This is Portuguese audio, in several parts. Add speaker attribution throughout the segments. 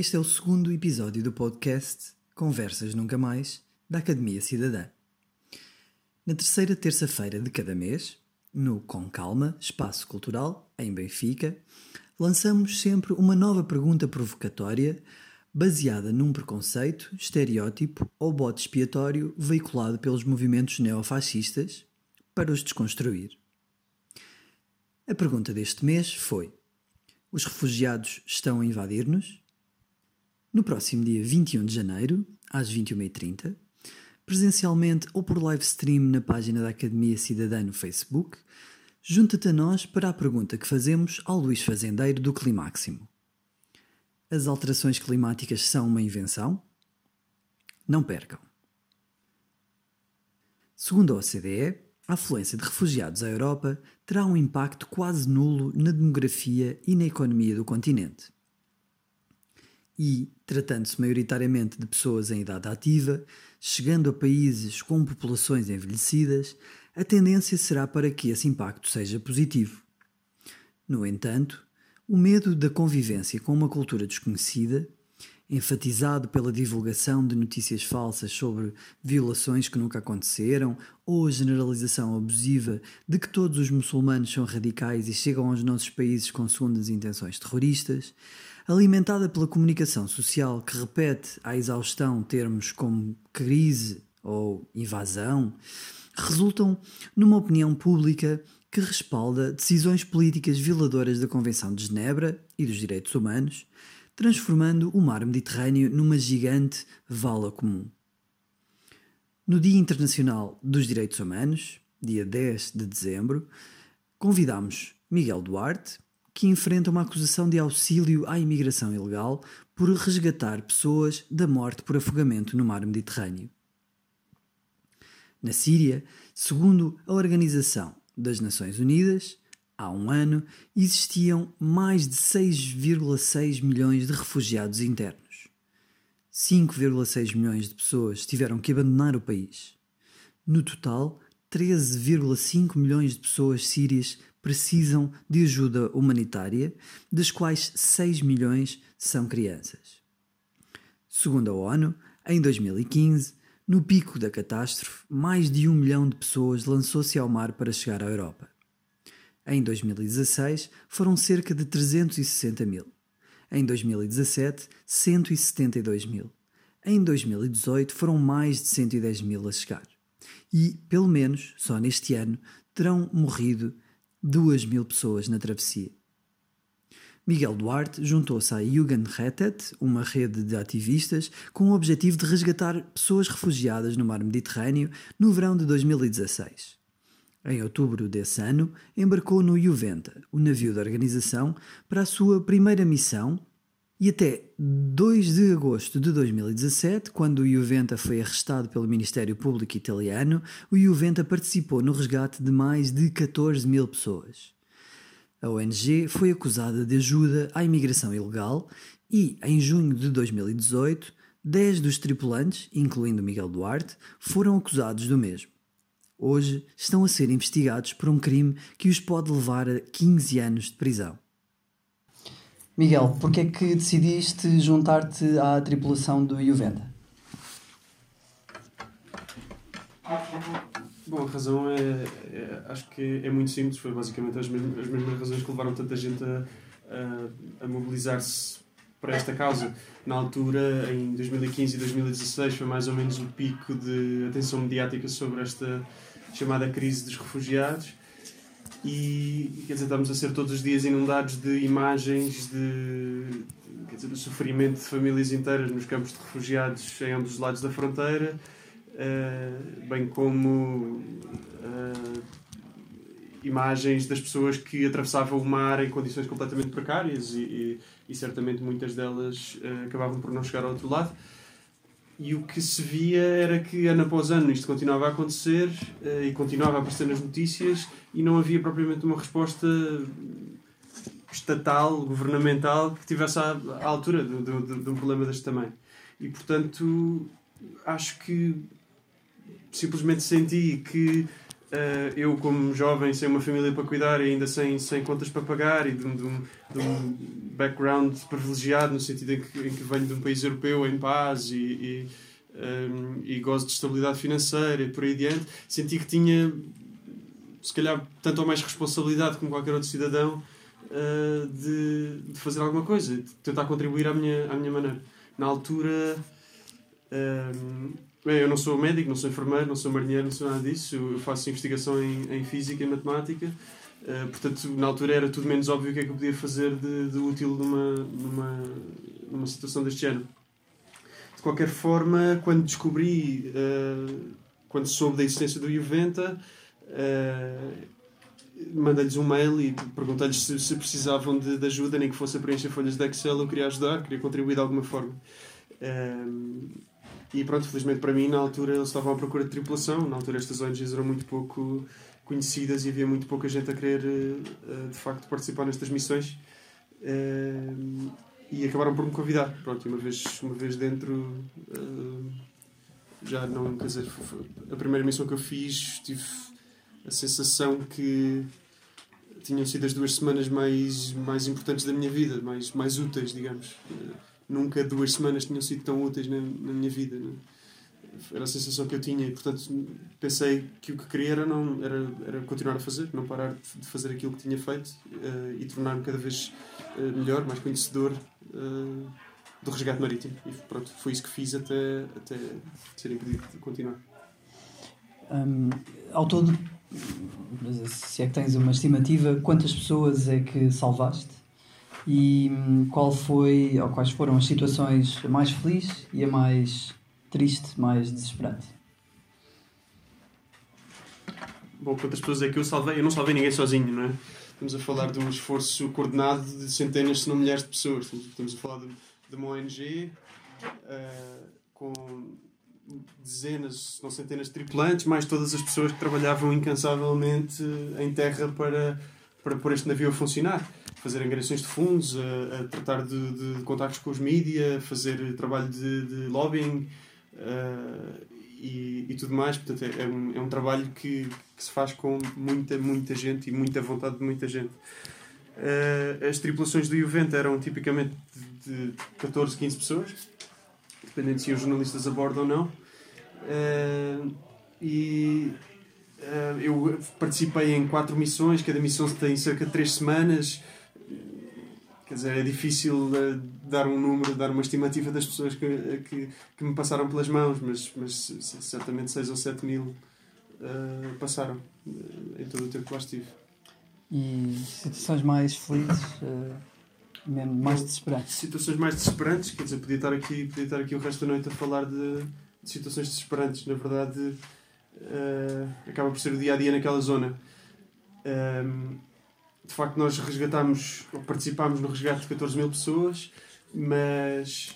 Speaker 1: Este é o segundo episódio do podcast Conversas Nunca Mais da Academia Cidadã. Na terceira terça-feira de cada mês, no Com Calma Espaço Cultural, em Benfica, lançamos sempre uma nova pergunta provocatória baseada num preconceito, estereótipo ou bote expiatório veiculado pelos movimentos neofascistas para os desconstruir. A pergunta deste mês foi: Os refugiados estão a invadir-nos? No próximo dia 21 de janeiro, às 21h30, presencialmente ou por live stream na página da Academia Cidadã no Facebook, junta-te a nós para a pergunta que fazemos ao Luís Fazendeiro do Climáximo. As alterações climáticas são uma invenção? Não percam. Segundo a OCDE, a afluência de refugiados à Europa terá um impacto quase nulo na demografia e na economia do continente. E, tratando-se maioritariamente de pessoas em idade ativa, chegando a países com populações envelhecidas, a tendência será para que esse impacto seja positivo. No entanto, o medo da convivência com uma cultura desconhecida, enfatizado pela divulgação de notícias falsas sobre violações que nunca aconteceram ou a generalização abusiva de que todos os muçulmanos são radicais e chegam aos nossos países com segundas intenções terroristas, alimentada pela comunicação social que repete à exaustão termos como crise ou invasão, resultam numa opinião pública que respalda decisões políticas violadoras da Convenção de Genebra e dos Direitos Humanos, transformando o mar Mediterrâneo numa gigante vala comum. No Dia Internacional dos Direitos Humanos, dia 10 de dezembro, convidamos Miguel Duarte, que enfrenta uma acusação de auxílio à imigração ilegal por resgatar pessoas da morte por afogamento no mar Mediterrâneo. Na Síria, segundo a Organização das Nações Unidas, há um ano existiam mais de 6,6 milhões de refugiados internos. 5,6 milhões de pessoas tiveram que abandonar o país. No total, 13,5 milhões de pessoas sírias precisam de ajuda humanitária, das quais 6 milhões são crianças. Segundo a ONU, em 2015, no pico da catástrofe, mais de um milhão de pessoas lançou-se ao mar para chegar à Europa. Em 2016, foram cerca de 360 mil. Em 2017, 172 mil. Em 2018, foram mais de 110 mil a chegar. E, pelo menos, só neste ano, terão morrido 2 mil pessoas na travessia. Miguel Duarte juntou-se à Jugendrettet, uma rede de ativistas, com o objetivo de resgatar pessoas refugiadas no mar Mediterrâneo no verão de 2016. Em outubro desse ano, embarcou no Juventa, o navio da organização, para a sua primeira missão e até 2 de agosto de 2017, quando o Juventa foi arrestado pelo Ministério Público italiano, o Juventa participou no resgate de mais de 14 mil pessoas. A ONG foi acusada de ajuda à imigração ilegal e, em junho de 2018, 10 dos tripulantes, incluindo Miguel Duarte, foram acusados do mesmo. Hoje estão a ser investigados por um crime que os pode levar a 15 anos de prisão. Miguel, por que é que decidiste juntar-te à tripulação do Juventa?
Speaker 2: Bom, a razão é, é, Acho que é muito simples. Foi basicamente as mesmas, as mesmas razões que levaram tanta gente a, a, a mobilizar-se para esta causa. Na altura, em 2015 e 2016, foi mais ou menos o pico de atenção mediática sobre esta chamada crise dos refugiados. E quer dizer, estamos a ser todos os dias inundados de imagens de, quer dizer, do sofrimento de famílias inteiras nos campos de refugiados em ambos os lados da fronteira uh, bem como uh, imagens das pessoas que atravessavam o mar em condições completamente precárias e, e, e certamente muitas delas uh, acabavam por não chegar ao outro lado. E o que se via era que ano após ano isto continuava a acontecer e continuava a aparecer nas notícias e não havia propriamente uma resposta estatal, governamental, que estivesse à, à altura de, de, de um problema deste tamanho. E portanto, acho que simplesmente senti que Uh, eu, como jovem, sem uma família para cuidar e ainda sem, sem contas para pagar e de, de, um, de um background privilegiado, no sentido em que, em que venho de um país europeu em paz e, e, um, e gozo de estabilidade financeira e por aí adiante, senti que tinha, se calhar, tanto ou mais responsabilidade como qualquer outro cidadão uh, de, de, fazer alguma coisa, de tentar contribuir à minha, à minha maneira. Na altura. Um, Bem, eu não sou médico, não sou enfermeiro, não sou marinheiro, não sou nada disso. Eu faço investigação em, em física e matemática. Uh, portanto, na altura era tudo menos óbvio o que é que eu podia fazer de, de útil numa, numa, numa situação deste género. De qualquer forma, quando descobri, uh, quando soube da existência do Juventa, uh, mandei-lhes um mail e perguntei-lhes se, se, precisavam de, de, ajuda, nem que fosse a preencher folhas de Excel, eu queria ajudar, queria contribuir de alguma forma. E pronto, felizmente para mim, na altura eles estavam à procura de tripulação. Na altura estas ONGs eram muito pouco conhecidas e havia muito pouca gente a querer eh, de facto participar nestas missões. Eh, e acabaram por me convidar. Pronto, uma vez, uma vez dentro, eh, já não, quer dizer, a primeira missão que eu fiz, tive a sensação que tinham sido as duas semanas mais, mais importantes da minha vida, mais, mais úteis, digamos nunca duas semanas tinham sido tão úteis na, na minha vida. Né? Era a sensação que eu tinha e, portanto, pensei que o que queria era, não, era, era continuar a fazer, não parar de fazer aquilo que tinha feito uh, e tornar-me cada vez uh, melhor, mais conhecedor uh, do resgate marítimo. E pronto, foi isso que fiz até, até ser impedido de continuar.
Speaker 1: Um, ao todo, se é que tens uma estimativa, quantas pessoas é que salvaste? E hum, qual foi, ou quais foram as situações mais felizes e a mais triste, mais desesperante?
Speaker 2: Bom, quantas pessoas é que eu salvei? Eu não salvei ninguém sozinho, não é? Estamos a falar de um esforço coordenado de centenas, se não milhares de pessoas. Estamos a falar de, de uma ONG uh, com dezenas, se não centenas de tripulantes, mais todas as pessoas que trabalhavam incansavelmente em terra para, para pôr este navio a funcionar fazer angariações de fundos, a, a tratar de, de, contactos com os mídias, fazer trabalho de, de lobbying uh, e, e, tudo mais. Portanto, é, é, um, é um trabalho que, que, se faz com muita, muita gente e muita vontade de muita gente. Uh, as tripulações do Juventa eram tipicamente de 14, 15 pessoas, dependendo se iam jornalistas a bordo ou não. Uh, e eu participei em quatro missões, cada missão tem cerca de três semanas. Quer dizer, é difícil uh, dar um número, dar uma estimativa das pessoas que, que, que me passaram pelas mãos, mas, mas certamente 6 ou 7 mil uh, passaram em todo o tempo que lá estive.
Speaker 1: E situações mais felizes, mesmo mais desesperantes?
Speaker 2: Situações mais desesperantes, quer dizer, podia estar aqui, podia estar aqui o resto da noite a falar de, de situações desesperantes. Na verdade, acaba por ser o dia a dia naquela zona. Um, de facto, nós resgatámos, ou participámos no resgate de 14 mil pessoas, mas.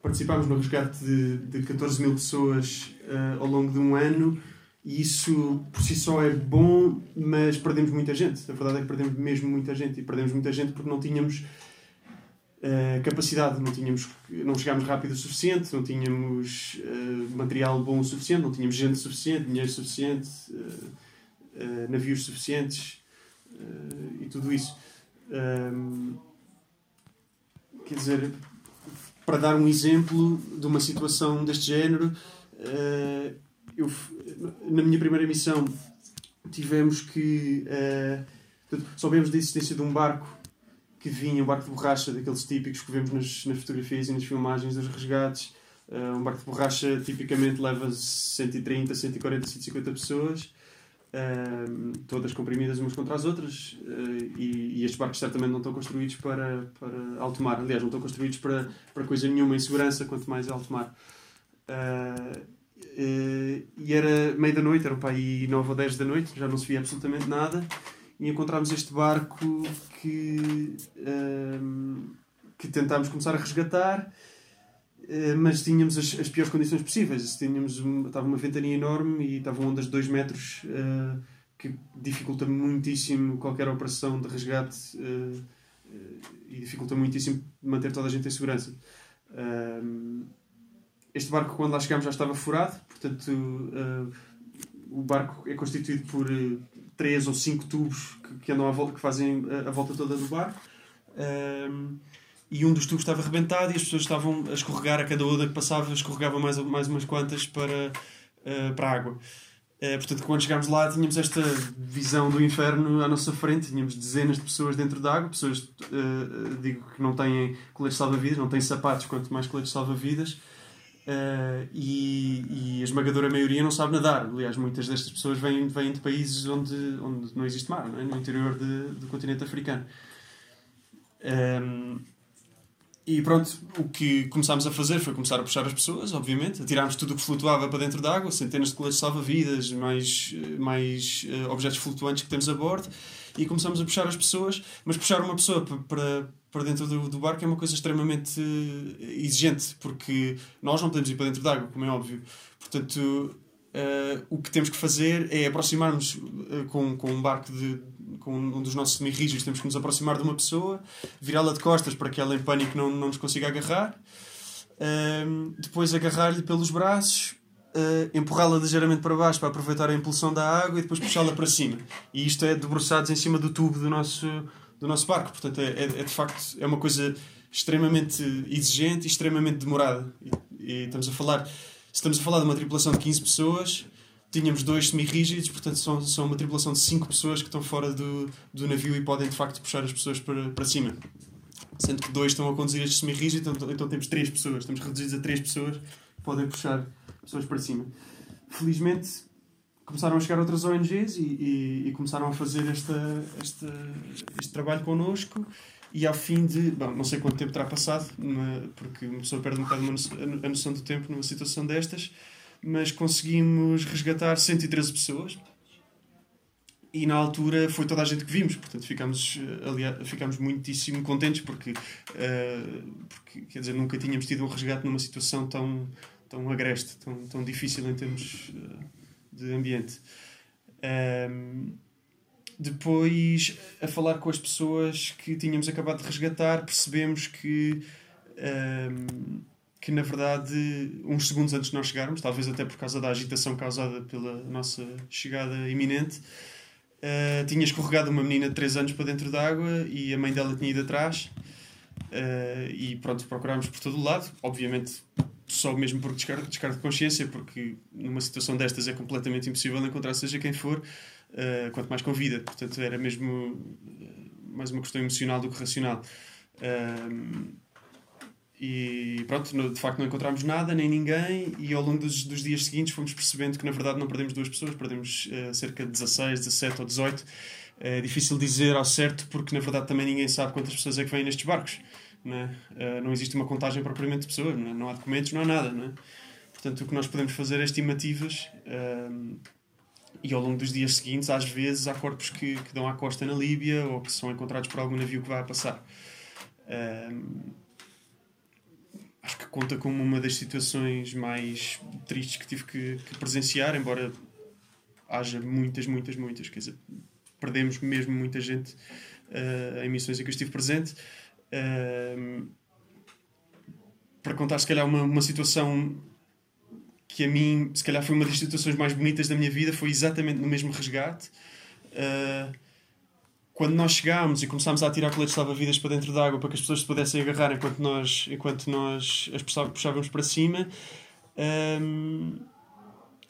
Speaker 2: Participámos no resgate de, de 14 mil pessoas uh, ao longo de um ano e isso por si só é bom, mas perdemos muita gente. A verdade é que perdemos mesmo muita gente e perdemos muita gente porque não tínhamos uh, capacidade, não, tínhamos, não chegámos rápido o suficiente, não tínhamos uh, material bom o suficiente, não tínhamos gente suficiente, dinheiro suficiente, navios suficientes e tudo isso. Um, quer dizer, para dar um exemplo de uma situação deste género, uh, eu, na minha primeira missão tivemos que. Uh, soubemos da existência de um barco que vinha, um barco de borracha, daqueles típicos que vemos nas, nas fotografias e nas filmagens dos resgates. Uh, um barco de borracha tipicamente leva 130, 140, 150 pessoas Todas comprimidas umas contra as outras uh, e, e, estes barcos certamente não estão construídos para, para alto mar. Aliás não estão construídos para, para coisa nenhuma em segurança quanto mais alto mar. Uh, e era meio da noite, era para aí 9 ou 10 da noite já não se via absolutamente nada e encontramos este barco que, que tentámos começar a resgatar mas tínhamos as, as, piores condições possíveis. Tínhamos estava uma ventania enorme e estavam ondas de 2 metros uh, que dificulta muitíssimo qualquer operação de resgate uh, uh, e dificulta muitíssimo manter toda a gente em segurança. este barco, quando lá chegámos, já estava furado, portanto o barco é constituído por três ou cinco tubos que, que andam à volta, que fazem a, a volta toda do barco. E um dos tubos estava arrebentado e as pessoas estavam a escorregar a cada onda que passava, escorregava mais, mais umas quantas para, uh, para a água. Uh, portanto, quando chegámos lá, tínhamos esta visão do inferno à nossa frente, tínhamos dezenas de pessoas dentro da água, pessoas, uh, digo, que não têm coletes salva-vidas, não têm sapatos, quanto mais coletes salva-vidas, e, e, a esmagadora maioria não sabe nadar. Aliás, muitas destas pessoas vêm, vêm de países onde, onde não existe mar, não é? no interior de, do continente africano. Um, e pronto, o que começámos a fazer foi começar a puxar as pessoas, obviamente. Atirámos tudo o que flutuava para dentro da água, centenas de coletes salva-vidas, mais, mais uh, objetos flutuantes que temos a bordo. E começamos a puxar as pessoas, mas puxar uma pessoa para, para dentro do, do barco é uma coisa extremamente uh, exigente, porque nós não podemos ir para dentro da água, como é óbvio. Portanto, Uh, o que temos que fazer é aproximar-nos uh, com, com um barco de, com um dos nossos semi-rígidos, temos que nos aproximar de uma pessoa, virá-la de costas para que ela em pânico não, não nos consiga agarrar, uh, depois agarrar-lhe pelos braços, empurrá-la ligeiramente para baixo para aproveitar a impulsão da água e depois puxá-la para cima. E isto é debruçados em cima do tubo do nosso, do nosso barco, portanto é, é, é de facto é uma coisa extremamente exigente e extremamente demorada. E, e estamos a falar estamos a falar de uma tripulação de 15 pessoas, tínhamos dois semi-rígidos, portanto são, são uma tripulação de 5 pessoas que estão fora do, do navio e podem de facto puxar as pessoas para, para cima. Sendo que dois estão a conduzir este semi-rígido, então, então temos três pessoas, estamos reduzidos a três pessoas que podem puxar pessoas para cima. Felizmente começaram a chegar outras ONGs e, e, e começaram a fazer esta, esta, este trabalho connosco e ao fim de. Bom, não sei quanto tempo terá passado, porque uma pessoa perde um bocado a noção do tempo numa situação destas, mas conseguimos resgatar 113 pessoas. E na altura foi toda a gente que vimos, portanto ficámos, eh, aliás, ficámos muitíssimo contentes porque, uh, porque, quer dizer, nunca tínhamos tido um resgate numa situação tão, tão agreste, tão, tão difícil em termos de ambiente. Um, depois, a falar com as pessoas que tínhamos acabado de resgatar, percebemos que, um, que na verdade, uns segundos antes de nós chegarmos, talvez até por causa da agitação causada pela nossa chegada iminente, uh, tinha escorregado uma menina de 3 anos para dentro da água e a mãe dela tinha ido atrás. Uh, e pronto, procurámos por todo o lado, obviamente só mesmo por descargo, descargo de consciência, porque numa situação destas é completamente impossível encontrar seja quem for uh, quanto mais com vida. Portanto, era mesmo mais uma questão emocional do que racional. Uh, e pronto, de facto não encontramos nada, nem ninguém, e ao longo dos, dos dias seguintes fomos percebendo que na verdade não perdemos duas pessoas, perdemos uh, cerca de 16, 17 ou 18. É difícil dizer ao certo porque na verdade também ninguém sabe quantas pessoas é que vêm nestes barcos. Não, é? uh, não existe uma contagem propriamente de pessoas, não, é? não há documentos, não há nada. Não é? Portanto, o que nós podemos fazer é estimativas. Uh, e ao longo dos dias seguintes, às vezes, há corpos que, que dão à costa na Líbia ou que são encontrados por algum navio que vai a passar. Um, acho que conta como uma das situações mais tristes que tive que, que, presenciar, embora haja muitas, muitas, muitas. Quer dizer, perdemos mesmo muita gente uh, em missões em que eu estive presente. Uh, para contar, se calhar, uma, uma situação que a mim, se calhar, foi uma das situações mais bonitas da minha vida, foi exatamente no mesmo resgate. Uh, quando nós chegámos e começámos a tirar coletes salva-vidas para dentro da água para que as pessoas se pudessem agarrar enquanto nós, enquanto nós as puxávamos para cima, um,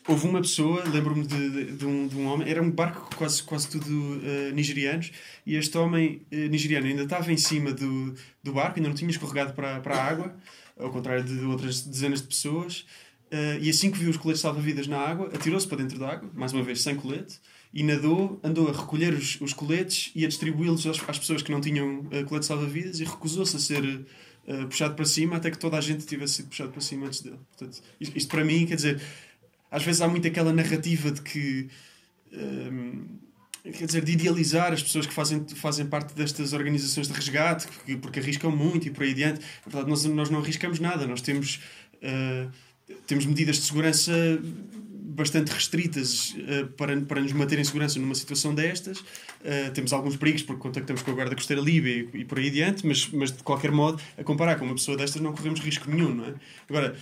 Speaker 2: houve uma pessoa, lembro-me de, de, de, um, de um homem, era um barco quase, quase tudo uh, nigerianos, e este homem uh, nigeriano ainda estava em cima do, do barco, ainda não tinha escorregado para, para a água, ao contrário de outras dezenas de pessoas. Uh, e assim que viu os coletes salva-vidas na água, atirou-se para dentro da água, mais uma vez sem colete, e nadou, andou a recolher os, os coletes e a distribuí-los às, às, pessoas que não tinham uh, colete salva-vidas e recusou-se a ser uh, puxado para cima até que toda a gente tivesse sido puxado para cima antes dele. Portanto, isto, isto, para mim, quer dizer, às vezes há muito aquela narrativa de que. Um, quer dizer, de idealizar as pessoas que fazem, fazem parte destas organizações de resgate, porque, porque arriscam muito e por aí adiante. Na verdade, nós, nós não arriscamos nada, nós temos. Uh, temos medidas de segurança bastante restritas uh, para, para nos manter em segurança numa situação destas. Uh, temos alguns perigos porque contactamos com a Guarda Costeira Líbia e, e, por aí adiante, mas, mas de qualquer modo, a comparar com uma pessoa destas, não corremos risco nenhum, não é? Agora,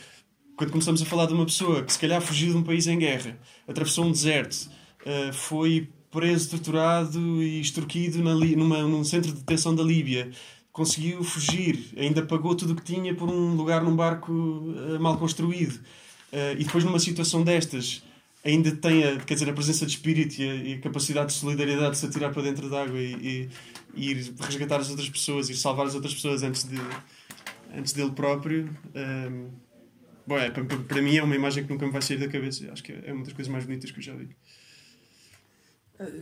Speaker 2: quando começamos a falar de uma pessoa que se calhar fugiu de um país em guerra, atravessou um deserto, uh, foi preso, torturado e extorquido na, numa, num centro de detenção da Líbia, conseguiu fugir, ainda pagou tudo o que tinha por um lugar num barco mal construído. Uh, e depois, numa situação destas, ainda tem a, quer dizer, a presença de espírito e a, e a capacidade de solidariedade de se atirar para dentro d'água e, e, e, ir resgatar as outras pessoas e salvar as outras pessoas antes, de, antes dele próprio. Um, bom, é, para, para mim é uma imagem que nunca me vai sair da cabeça. Acho que é uma das coisas mais bonitas que eu já vi.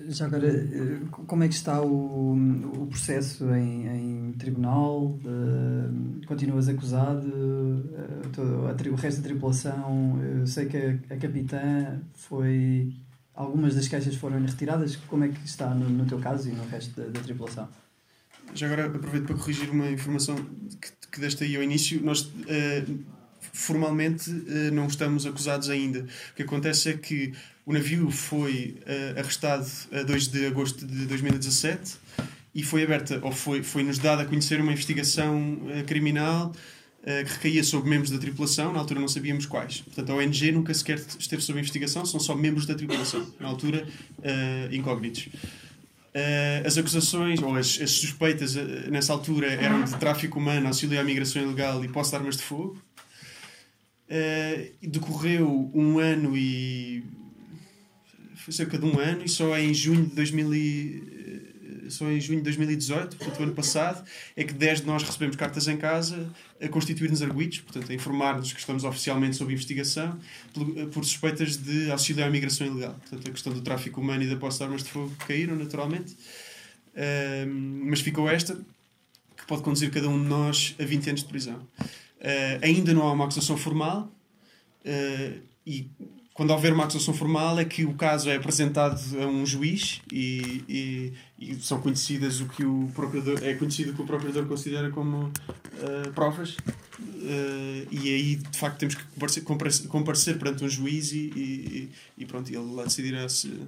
Speaker 1: Já agora, eh, como é que está o, o processo em, em tribunal? Uh, continuas acusado? Uh, todo, a, o resto da tripulação? Eu sei que a, a, capitã foi. Algumas das queixas foram retiradas. Como é que está no, no teu caso e no resto da, da tripulação?
Speaker 2: Já agora aproveito para corrigir uma informação que, que deste aí ao início. Nós. Uh, formalmente não estamos acusados ainda. O que acontece é que o navio foi uh, arrestado a 2 de agosto de 2017 e foi aberta, ou foi, foi nos dada a conhecer uma investigação uh, criminal uh, que recaía sobre membros da tripulação, na altura não sabíamos quais. Portanto, a ONG nunca sequer esteve sob investigação, são só membros da tripulação, na altura incógnitos. as acusações, ou as, as suspeitas nessa altura eram de tráfico humano, auxílio à migração ilegal e posse de armas de fogo. decorreu um ano e cerca de um ano e só em junho de 2000 e, só em junho de 2018, portanto, o ano passado, é que 10 de nós recebemos cartas em casa a constituir-nos arguidos, portanto, a informar-nos que estamos oficialmente sob investigação por, por, suspeitas de auxílio à migração ilegal. Portanto, a questão do tráfico humano e da posse de armas de fogo caíram, naturalmente. mas ficou esta, que pode conduzir cada um de nós a 20 anos de prisão. Uh, ainda não há uma acusação formal uh, e quando houver uma acusação formal é que o caso é apresentado a um juiz e, e, e são conhecidas o que o procurador é conhecido o que o procurador considera como uh, provas. Uh, e aí de facto temos que comparecer, comparecer, comparecer perante um juiz e, e, pronto ele lá decidirá se uh,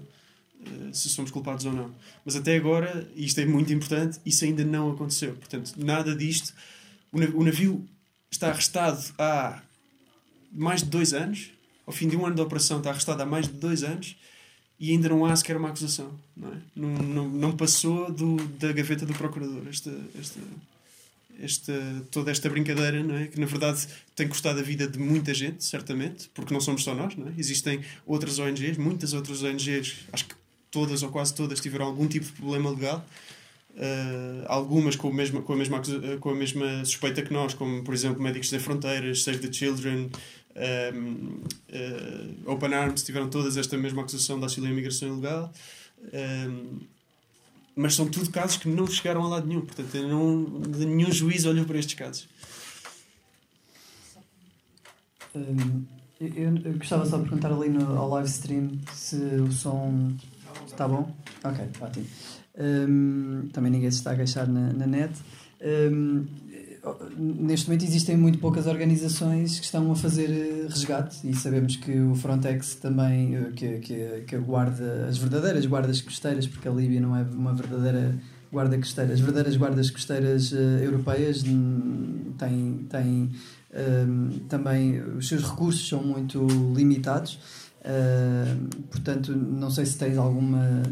Speaker 2: se somos culpados ou não. Mas até agora e isto é muito importante isso ainda não aconteceu. Portanto nada disto o navio está arrestado há mais de dois anos ao fim de um ano de operação, está arrestado há mais de dois anos e ainda não há sequer uma acusação. Não, é? não, não, não, passou do, da gaveta do procurador esta, esta, esta, toda esta brincadeira, não é? que na verdade tem custado a vida de muita gente, certamente, porque não somos só nós. Não é? Existem outras ONGs, muitas outras ONGs, acho que todas ou quase todas tiveram algum tipo de problema legal. Uh, algumas com, com, a mesma, com a mesma suspeita que nós, como por exemplo Médicos Sem Fronteiras, Save the Children, um, uh, Open Arms tiveram todas esta mesma acusação de auxílio à imigração ilegal. Um, mas são tudo casos que não chegaram a lado nenhum. Portanto, não, nenhum juiz olhou para estes casos.
Speaker 1: Eu, eu, gostava só de perguntar ali no, ao live stream se o som está bom. Ok, ótimo. Um, também ninguém se está a queixar na, na net. Neste momento existem muito poucas organizações que estão a fazer eh, resgate e sabemos que o Frontex também eh, que, que, que guarda as verdadeiras guardas costeiras porque a Líbia não é uma verdadeira guarda costeira. As verdadeiras guardas costeiras uh, europeias têm, têm uh, também os seus recursos são muito limitados. Uh, portanto, não sei se tens alguma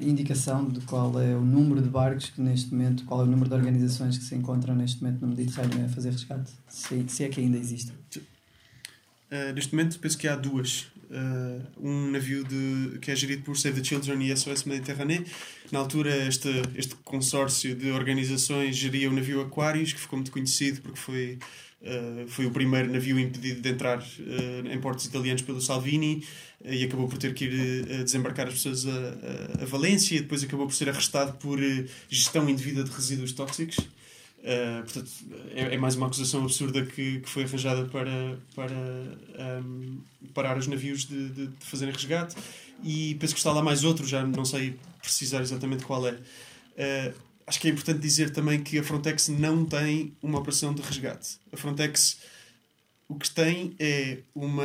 Speaker 1: indicação de qual é o número de barcos que neste momento, qual é o número de organizações que se encontram neste momento no Mediterrâneo a fazer resgate, se, se é que ainda existem.
Speaker 2: Uh, neste momento penso que há duas. Uh, um navio de, que é gerido por Save the Children e SOS Mediterrâneo. Na altura, este, este consórcio de organizações geria o navio Aquarius, que ficou muito conhecido porque foi Uh, foi o primeiro navio impedido de entrar uh, em portos italianos pelo Salvini uh, e acabou por ter que ir desembarcar as pessoas a, a, a, Valência depois acabou por ser arrestado por gestão indevida de resíduos tóxicos. portanto, é, é, mais uma acusação absurda que, que foi arranjada para, para um, parar os navios de, de, de fazerem resgate. E penso que está lá mais outro, já não sei precisar exatamente qual é acho que é importante dizer também que a Frontex não tem uma operação de resgate. A Frontex o que tem é uma.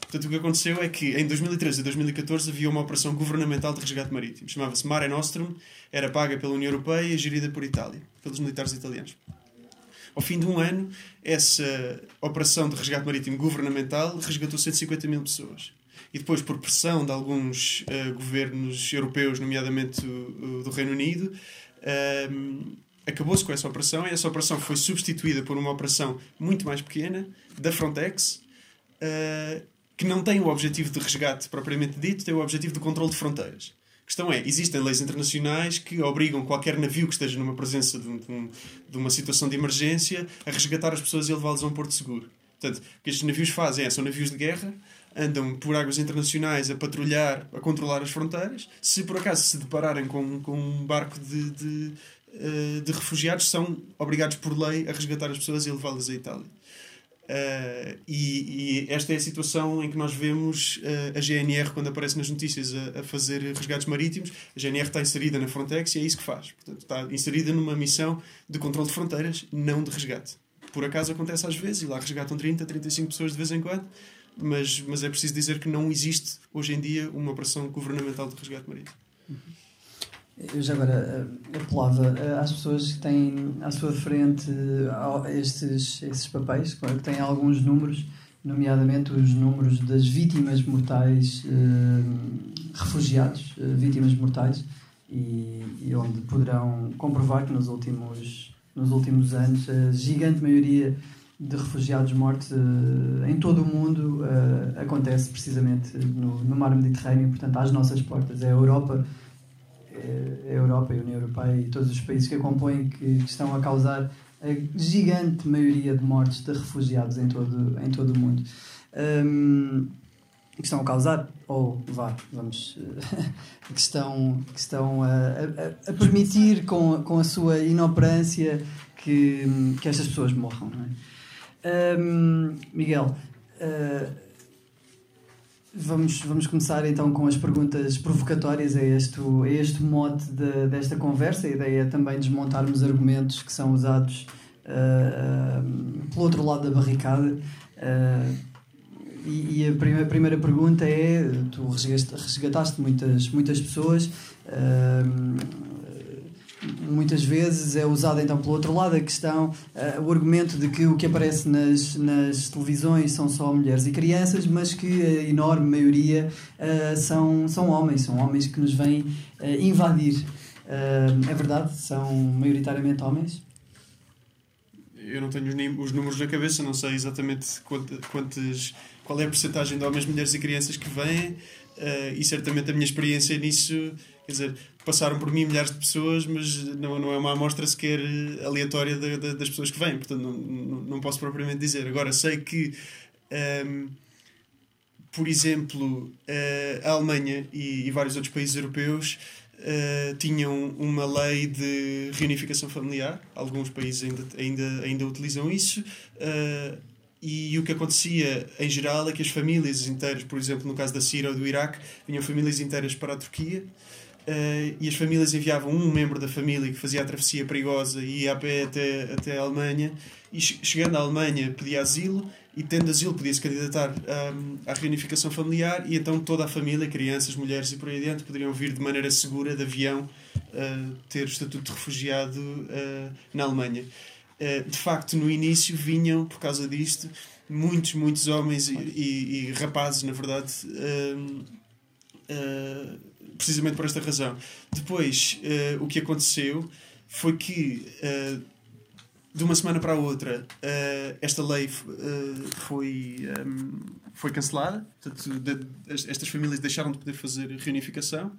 Speaker 2: Portanto, o que aconteceu é que em 2013 e 2014 havia uma operação governamental de resgate marítimo. Chamava-se Mare Nostrum, era paga pela União Europeia e gerida por Itália, pelos militares italianos. Ao fim de um ano, essa operação de resgate marítimo governamental resgatou 150 mil pessoas. E depois, por pressão de alguns uh, governos europeus, nomeadamente o, o do Reino Unido, uh, acabou-se com essa operação e essa operação foi substituída por uma operação muito mais pequena da Frontex, uh, que não tem o objetivo de resgate propriamente dito, tem o objetivo de controle de fronteiras. A questão é, existem leis internacionais que obrigam qualquer navio que esteja numa presença de, um, de uma situação de emergência a resgatar as pessoas e levá-las a um porto seguro. Portanto, o que estes navios fazem é, são navios de guerra, andam por águas internacionais a patrulhar, a controlar as fronteiras. Se por acaso se depararem com, com um barco de, de, eh, de refugiados, são obrigados por lei a resgatar as pessoas e levá-las à Itália. Uh, e, e, esta é a situação em que nós vemos uh, a GNR, quando aparece nas notícias, a, a, fazer resgates marítimos. A GNR está inserida na Frontex e é isso que faz. Portanto, está inserida numa missão de controle de fronteiras, não de resgate. Por acaso acontece às vezes, e lá resgatam 30, 35 pessoas de vez em quando, mas, mas é preciso dizer que não existe hoje em dia uma operação governamental de resgate marítimo.
Speaker 1: Eu já agora uh, apelava uh, às pessoas que têm à sua frente uh, estes, estes papéis, que têm alguns números, nomeadamente os números das vítimas mortais, refugiados, vítimas mortais, e, e, onde poderão comprovar que nos últimos, nos últimos anos a gigante maioria de refugiados mortos em todo o mundo acontece precisamente no, no mar Mediterrâneo, portanto, às nossas portas. É a Europa a Europa a União Europeia e todos os países que a compõem que, estão a causar a gigante maioria de mortes de refugiados em todo, em todo o mundo. Um, que estão a causar, ou vá, vamos, que estão, que estão a, a, a, permitir com, com a sua inoperância que, que estas pessoas morram. Não é? Um, Miguel, uh, Vamos, vamos começar então com as perguntas provocatórias a este, a este mote de, desta conversa. A ideia é também desmontarmos argumentos que são usados uh, pelo outro lado da barricada. Uh, e, a primeira, primeira pergunta é: tu resgataste muitas, muitas pessoas muitas vezes é usada então pelo outro lado a questão, uh, o argumento de que o que aparece nas, nas televisões são só mulheres e crianças, mas que a enorme maioria uh, são, são homens, são homens que nos vêm uh, invadir. é verdade? São maioritariamente homens?
Speaker 2: Eu não tenho os números na cabeça, não sei exatamente quantas, qual é a porcentagem de homens, mulheres e crianças que vêm, e certamente a minha experiência nisso Quer dizer, passaram por mim milhares de pessoas, mas não, não é uma amostra sequer aleatória de, de, das pessoas que vêm, portanto não, não, não, posso propriamente dizer. Agora, sei que, um, por exemplo, uh, a Alemanha e, e, vários outros países europeus uh, tinham uma lei de reunificação familiar, alguns países ainda, ainda, ainda utilizam isso. Uh, e o que acontecia em geral é que as famílias inteiras, por exemplo, no caso da Síria ou do Iraque, vinham famílias inteiras para a Turquia Uh, e as famílias enviavam um membro da família que fazia a travessia perigosa e ia a pé até, até a Alemanha e chegando à Alemanha pedia asilo e tendo asilo podia se candidatar um, à reunificação familiar e então toda a família, crianças, mulheres e por aí adiante poderiam vir de maneira segura de avião uh, ter o estatuto de refugiado uh, na Alemanha. de facto, no início vinham, por causa disto, muitos, muitos homens e, e, e rapazes, na verdade, hum, precisamente por esta razão. Depois, uh, o que aconteceu foi que, uh, de uma semana para a outra, uh, esta lei foi, um, foi cancelada. Portanto, de, estas famílias deixaram de poder fazer reunificação.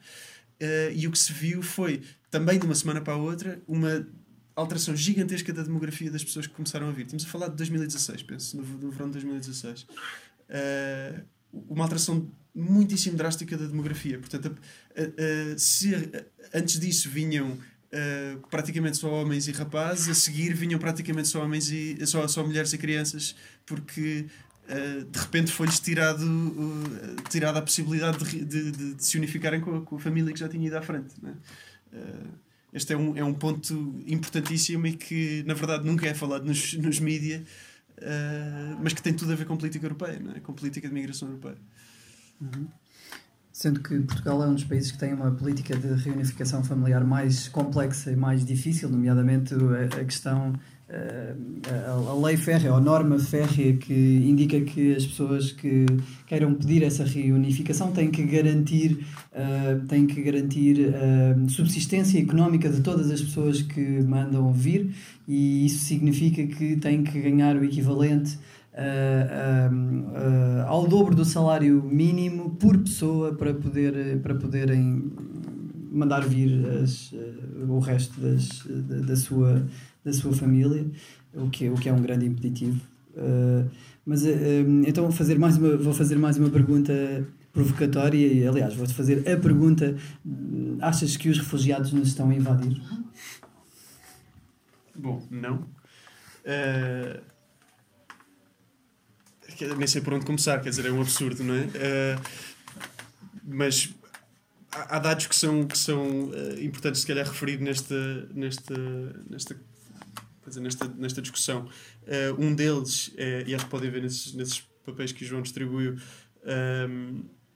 Speaker 2: e o que se viu foi, também de uma semana para a outra, uma alteração gigantesca da demografia das pessoas que começaram a vir. Estamos a falar de 2016, penso, no, no verão de 2016. uma alteração muitíssimo drástica da demografia. Portanto, se antes disso vinham Uh, praticamente só homens e rapazes, a seguir vinham praticamente só homens e só, só mulheres e crianças, porque uh, de repente foi-lhes tirado, uh, tirada a possibilidade de, de, de, de, se unificarem com a, com a família que já tinha ido à frente. Né? este é um, é um ponto importantíssimo e que, na verdade, nunca é falado nos, nos mídias, mas que tem tudo a ver com política europeia, é? com política de migração europeia.
Speaker 1: Sendo que Portugal é um dos países que tem uma política de reunificação familiar mais complexa e mais difícil, nomeadamente a, questão a, a lei férrea, a norma férrea que indica que as pessoas que queiram pedir essa reunificação têm que garantir, uh, têm que garantir uh, subsistência económica de todas as pessoas que mandam vir e isso significa que têm que ganhar o equivalente uh, ao dobro do salário mínimo por pessoa para, poder, para poderem mandar vir as, o resto das, da, da sua da sua família, o que, o que é um grande impeditivo. Uh, mas uh, então vou fazer, mais uma, vou fazer mais uma pergunta provocatória e, aliás, vou-te fazer a pergunta: achas que os refugiados nos estão a invadir?
Speaker 2: Bom, não. Uh, nem sei por onde começar, quer dizer, é um absurdo, não é? Uh, mas há, dados que são, que são uh, importantes, se calhar, referir nesta, nesta, nesta dizer, nesta, nesta discussão. Uh, um deles, é, e acho que podem ver nesses, nesses papéis que o João distribuiu,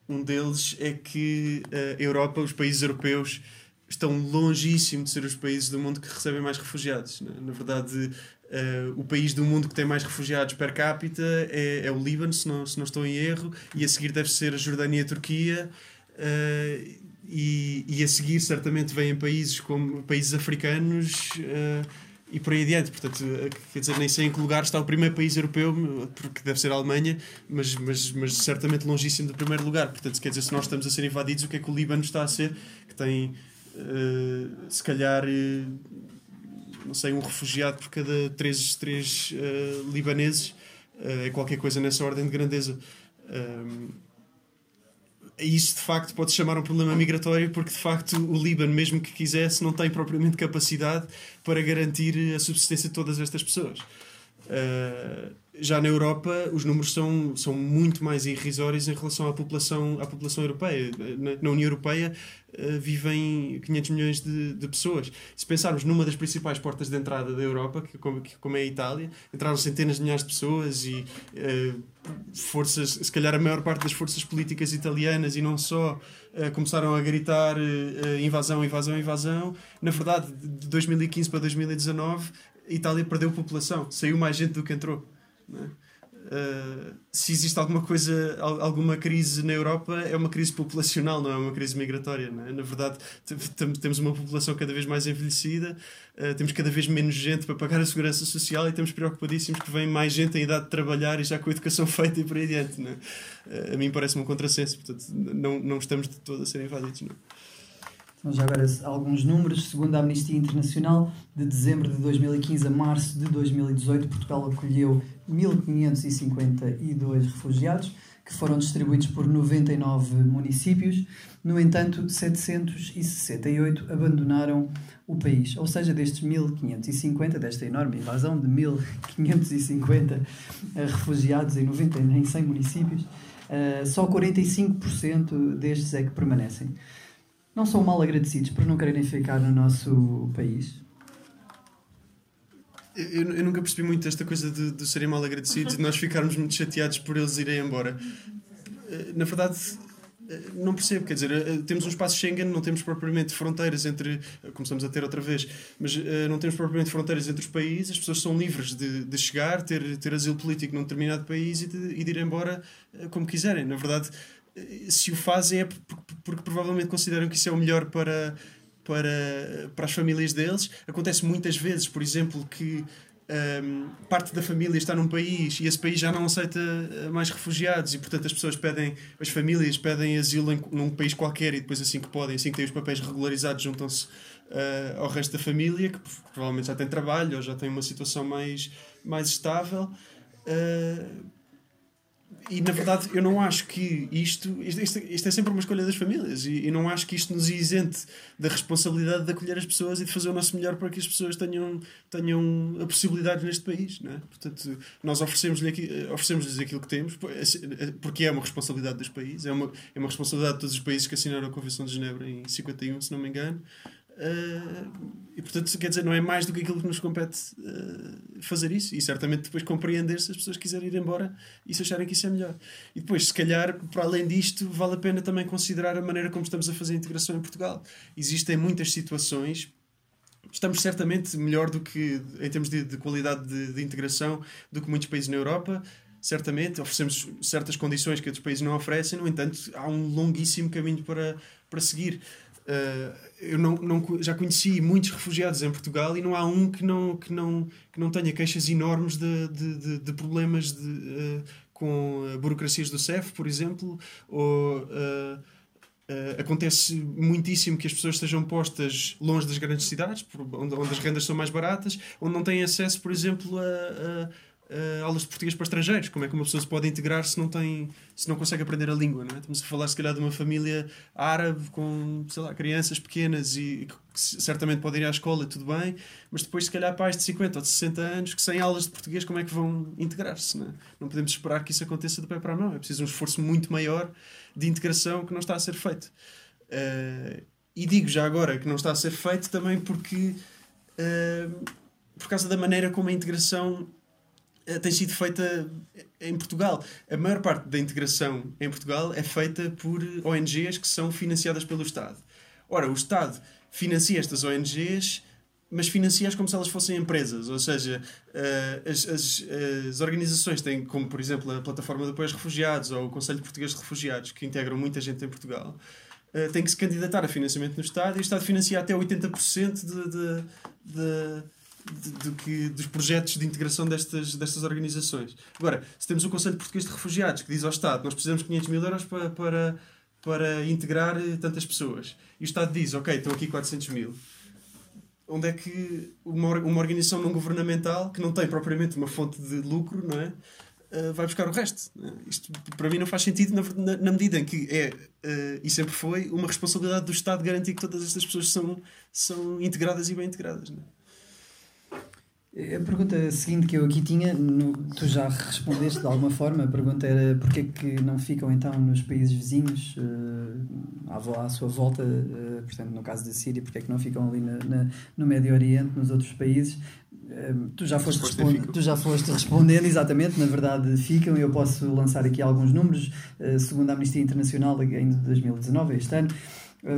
Speaker 2: um, deles é que eh, a Europa, os países europeus, estão longíssimo de ser os países do mundo que recebem mais refugiados. Né? Na verdade, uh, o país do mundo que tem mais refugiados per capita é, é, o Líbano, se não, se não estou em erro, e a seguir deve ser a Jordânia e a Turquia. Uh, e, e a seguir, certamente, vêm países como países africanos. Uh, e por aí adiante. Portanto, quer dizer, nem sei em que lugar está o primeiro país europeu, porque deve ser a Alemanha, mas, mas, mas certamente longíssimo do primeiro lugar. Portanto, quer dizer, se nós estamos a ser invadidos, o que é que o Líbano está a ser? Que tem, se calhar, não sei, um refugiado por cada três, três uh, libaneses, é qualquer coisa nessa ordem de grandeza isso de facto pode chamar um problema migratório porque de facto o Líbano, mesmo que quisesse, não tem propriamente capacidade para garantir a subsistência de todas estas pessoas. Uh, já na Europa os números são, são muito mais irrisórios em relação à população, à população europeia. Na, na União Europeia uh, vivem 500 milhões de, de pessoas. Se pensarmos numa das principais portas de entrada da Europa, que, como, que, como é a Itália, entraram centenas de milhares de pessoas e uh, forças, se calhar a maior parte das forças políticas italianas e não só, uh, começaram a gritar invasão, invasão, invasão. Na verdade, de 2015 para 2019, a Itália perdeu população, saiu mais gente do que entrou. Uh, se existe alguma coisa, alguma crise na Europa, é uma crise populacional, não é uma crise migratória. É? Na verdade, temos uma população cada vez mais envelhecida, uh, temos cada vez menos gente para pagar a segurança social e estamos preocupadíssimos que vem mais gente em idade de trabalhar e já com a educação feita e por aí adiante. É? uh, a mim parece-me um contrassenso, portanto, não, não estamos de todo a ser invadidos. Não
Speaker 1: então, já agora, alguns números. Segundo a Amnistia Internacional, de dezembro de 2015 a março de 2018, Portugal acolheu 1.552 refugiados, que foram distribuídos por 99 municípios. No entanto, 768 abandonaram o país. Ou seja, destes 1.550, desta enorme invasão de 1.550 refugiados em, 90, em 100 municípios, eh, só 45% destes é que permanecem não são mal agradecidos por não quererem ficar no nosso país?
Speaker 2: Eu, eu nunca percebi muito esta coisa de, de serem mal agradecidos e de nós ficarmos muito chateados por eles irem embora. Eh, na verdade, eh, não percebo, quer dizer, eh, temos um espaço Schengen, não temos propriamente fronteiras entre, começamos a ter outra vez, mas não temos propriamente fronteiras entre os países, as pessoas são livres de, de chegar, ter, ter asilo político num determinado país e de, e de ir embora como quiserem. Na verdade, se o fazem é porque, porque, provavelmente consideram que isso é o melhor para, para, para as famílias deles. Acontece muitas vezes, por exemplo, que um, parte da família está num país e esse país já não aceita eh, mais refugiados e portanto as pessoas pedem, as famílias pedem asilo em, num país qualquer e depois assim que podem, assim que têm os papéis regularizados juntam-se uh, ao resto da família que provavelmente já tem trabalho ou já tem uma situação mais, mais estável uh, e na verdade eu não acho que isto, isto, isto é sempre uma escolha das famílias e, e, não acho que isto nos isente da responsabilidade de acolher as pessoas e de fazer o nosso melhor para que as pessoas tenham, tenham a possibilidade neste país. Não é? Portanto, nós oferecemos-lhes oferecemos aquilo que temos porque é uma responsabilidade dos países, é uma, é uma responsabilidade de todos os países que assinaram a Convenção de Genebra em 51, se não me engano. Uh, e portanto, quer dizer, não é mais do que aquilo que nos compete uh, fazer isso e certamente depois compreender se as pessoas quiserem ir embora e se acharem que isso é melhor. E depois, se calhar, para além disto, vale a pena também considerar a maneira como estamos a fazer a integração em Portugal. Existem muitas situações estamos certamente melhor do que, em termos de, de qualidade de, de, integração, do que muitos países na Europa. Certamente, oferecemos certas condições que outros países não oferecem, no entanto, há um longuíssimo caminho para, para seguir. Uh, eu não, não, já conheci muitos refugiados em Portugal e não há um que não, que não, que não tenha queixas enormes de, de, de, de problemas de, uh, com burocracias do CEF, por exemplo, ou uh, acontece muitíssimo que as pessoas estejam postas longe das grandes cidades, onde, onde as rendas são mais baratas, onde não têm acesso, por exemplo, a uh, aulas de português para estrangeiros. Como é que uma pessoa se pode integrar se não tem, se não consegue aprender a língua, não é? Estamos a falar se calhar de uma família árabe com, sei lá, crianças pequenas e que certamente podem ir à escola, tudo bem, mas depois se calhar pais de 50 ou de 60 anos que sem aulas de português como é que vão integrar-se, não é? Não podemos esperar que isso aconteça do pé para a mão. É preciso um esforço muito maior de integração que não está a ser feito. Uh, e digo já agora que não está a ser feito também porque uh, por causa da maneira como a integração tem sido feita em Portugal. A maior parte da integração em Portugal é feita por ONGs que são financiadas pelo Estado. Ora, o Estado financia estas ONGs, mas financia-as como se elas fossem empresas. Ou seja, as, as, as, organizações têm, como por exemplo a Plataforma de Apoio aos Refugiados ou o Conselho Português de Refugiados, que integram muita gente em Portugal, têm que se candidatar a financiamento no Estado e o Estado financia até 80% de, de, de do que, dos projetos de integração destas, destas organizações. Agora, se temos o Conselho Português de Refugiados que diz ao Estado nós precisamos de 500 mil euros para, para, para integrar eh, tantas pessoas, e o Estado diz, ok, estão aqui 400 mil, onde é que uma, uma organização não governamental, que não tem propriamente uma fonte de lucro, não é? Uh, vai buscar o resto. É? Isto para mim não faz sentido na, na, na medida em que é uh, e sempre foi uma responsabilidade do Estado garantir que todas estas pessoas são, são integradas e bem integradas. Não é?
Speaker 1: A pergunta seguinte que eu aqui tinha, no, tu já respondeste de alguma forma, a pergunta era porquê que não ficam então nos países vizinhos, uh, à, à sua volta, uh, portanto no caso da Síria, porquê que não ficam ali na, na, no Médio Oriente, nos outros países? Tu, já foste respond, tu já foste respondendo, exatamente, na verdade ficam, eu posso lançar aqui alguns números, segundo a Amnistia Internacional, em 2019, este ano,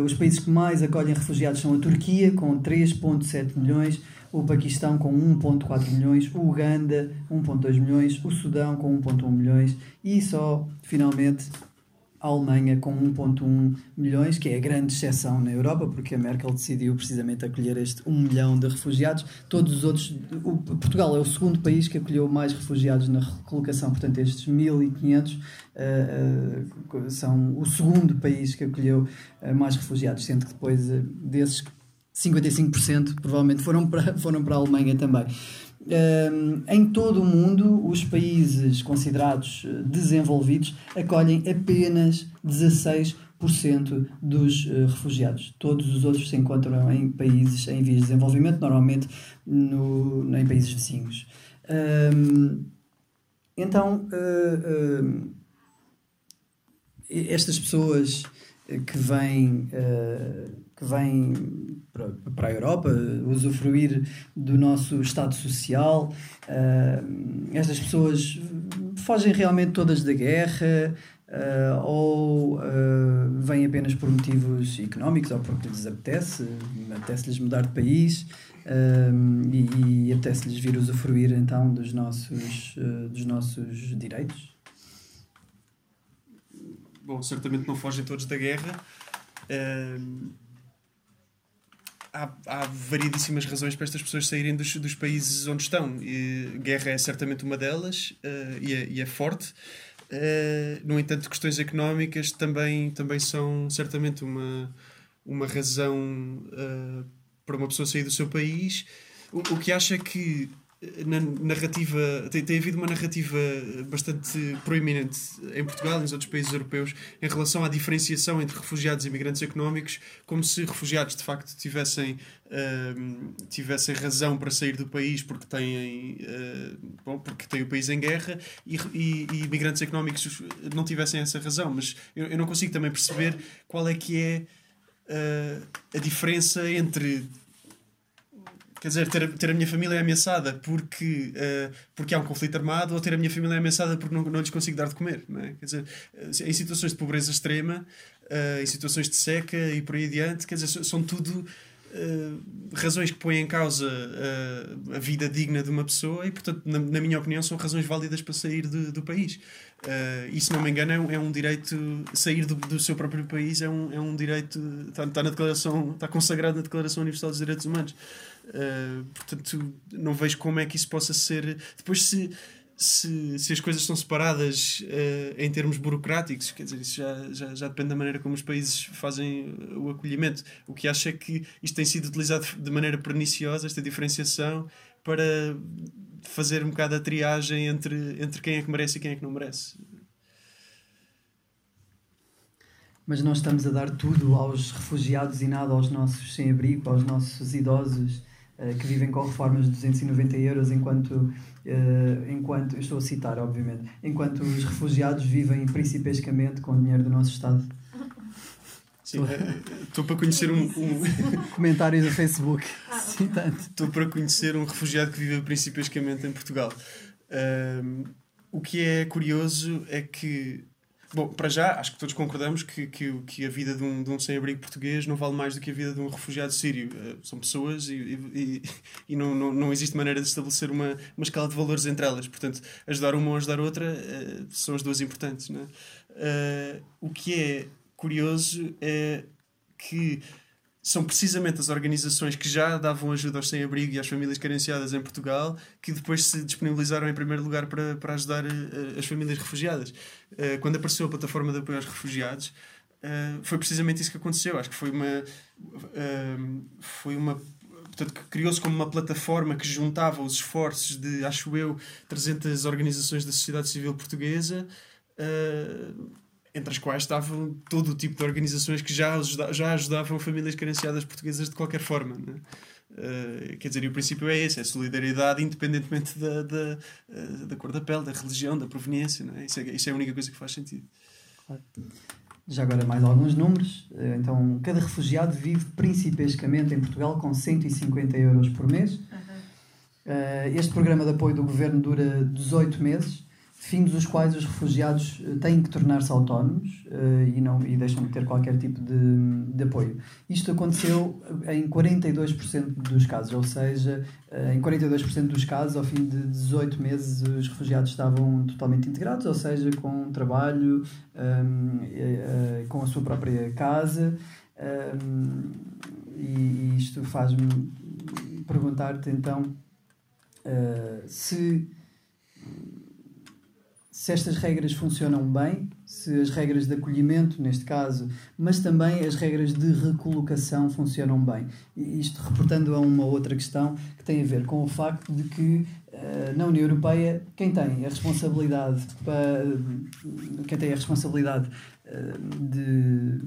Speaker 1: os países que mais acolhem refugiados são a Turquia, com 3,7 milhões, o Paquistão com 1.4 milhões, o Uganda 1.2 milhões, o Sudão com 1.1 milhões e só, finalmente, a Alemanha com 1.1 milhões, que é a grande exceção na Europa, porque a Merkel decidiu precisamente acolher este 1 milhão de refugiados. Todos os outros, o, Portugal é o segundo país que acolheu mais refugiados na recolocação, portanto estes 1.500 uh, uh, são o segundo país que acolheu uh, mais refugiados, sendo que depois uh, desses 55% provavelmente foram para, foram para a Alemanha também. Um, em todo o mundo, os países considerados eh, desenvolvidos acolhem apenas 16% dos uh, refugiados. Todos os outros se encontram em países em vias de desenvolvimento, normalmente no, em países vizinhos. Um, então, uh, uh, estas pessoas que vêm que vêm para, a Europa usufruir do nosso Estado Social. Uh, estas pessoas fogem realmente todas da guerra uh, ou uh, vêm apenas por motivos económicos ou porque lhes apetece, apetece-lhes mudar de país. e, e apetece-lhes vir usufruir então dos nossos, dos nossos direitos?
Speaker 2: Bom, certamente não fogem todos da guerra. Há, há variedíssimas razões para estas pessoas saírem dos, dos países onde estão. E guerra é certamente uma delas uh, e, é, e, é, forte. Uh, no entanto, questões económicas também, também são certamente uma, uma razão uh, para uma pessoa sair do seu país. O, o que acha que na narrativa tem, tem havido uma narrativa bastante proeminente em Portugal e nos outros países europeus em relação à diferenciação entre refugiados e imigrantes económicos, como se refugiados de facto tivessem uh, tivessem razão para sair do país porque têm uh, bom, porque têm o país em guerra e, e, e, imigrantes económicos não tivessem essa razão, mas eu, eu não consigo também perceber qual é que é uh, a diferença entre Quer dizer, ter, ter a minha família ameaçada porque, uh, porque há um conflito armado ou ter a minha família ameaçada porque não, não lhes consigo dar de comer. Não é? Quer dizer, eh, em situações de pobreza extrema, uh, em situações de seca e por aí adiante, quer dizer, são tudo uh, razões que põem em causa uh, a vida digna de uma pessoa e, portanto, na, na minha opinião, são razões válidas para sair de, do país. Uh, e se não me engano, é um, é um direito. Sair do, do, seu próprio país é um, é um direito. Está, está, na declaração, está consagrado na Declaração Universal dos Direitos Humanos. Uh, portanto, não vejo como é que isso possa ser. Depois, se se, se as coisas estão separadas uh, em termos burocráticos, quer dizer, isso já, já, já, depende da maneira como os países fazem o acolhimento. O que acho é que isto tem sido utilizado de maneira perniciosa, esta diferenciação, para fazer um bocado a triagem entre, entre quem é que merece e quem é que não merece.
Speaker 1: Mas nós estamos a dar tudo aos refugiados e nada aos nossos sem-abrigo, aos nossos idosos que vivem com reformas de 290 euros enquanto Uh, enquanto, estou a citar, obviamente, enquanto os refugiados vivem principescamente com o dinheiro do nosso Estado.
Speaker 2: Sim, eh, estou para conhecer um, um...
Speaker 1: comentários no Facebook.
Speaker 2: Estou para conhecer um refugiado que vive principescamente em Portugal. Uh, o que é curioso é que Bom, para já, acho que todos concordamos que, que, que a vida de um, de um sem-abrigo português não vale mais do que a vida de um refugiado sírio. Uh, são pessoas e, e, e não, não, não existe maneira de estabelecer uma, uma escala de valores entre elas. Portanto, ajudar uma ou ajudar outra uh, são as duas importantes. Uh, o que é curioso é que são precisamente as organizações que já davam ajuda aos sem-abrigo e às famílias carenciadas em Portugal que depois se disponibilizaram em primeiro lugar para, para ajudar as famílias refugiadas. Uh, quando apareceu a plataforma de apoio aos refugiados, uh, foi precisamente isso que aconteceu. Acho que foi uma. foi uma portanto, criou-se como uma plataforma que juntava os esforços de, acho eu, 300 organizações da sociedade civil portuguesa entre as quais estavam todo o tipo de organizações que já, ajuda, já ajudavam famílias carenciadas portuguesas de qualquer forma. Né? Uh, quer dizer, e o princípio é esse: é solidariedade independentemente da, da, uh, da cor da pele, da religião, da proveniência. Não é? Isso, é, isso é a única coisa que faz sentido.
Speaker 1: Claro. Já agora mais alguns números. Eh, então, cada refugiado vive principescamente em Portugal com 150 euros por mês. Uhum. Este programa de apoio do governo dura 18 meses fins os quais os refugiados eh, têm que tornar-se autónomos uh, e, não, e deixam de ter qualquer tipo de, de apoio. Isto aconteceu em 42% dos casos, ou seja, uh, em 42% dos casos, ao fim de 18 meses, os refugiados estavam totalmente integrados, ou seja, com trabalho, um, uh, com a sua própria casa. Um, e, isto faz-me perguntar-te então se se estas regras funcionam bem, se as regras de acolhimento, neste caso, mas também as regras de recolocação funcionam bem. Isto reportando a uma outra questão que tem a ver com o facto de que uh, na União Europeia quem tem a responsabilidade para, quem tem a responsabilidade uh, de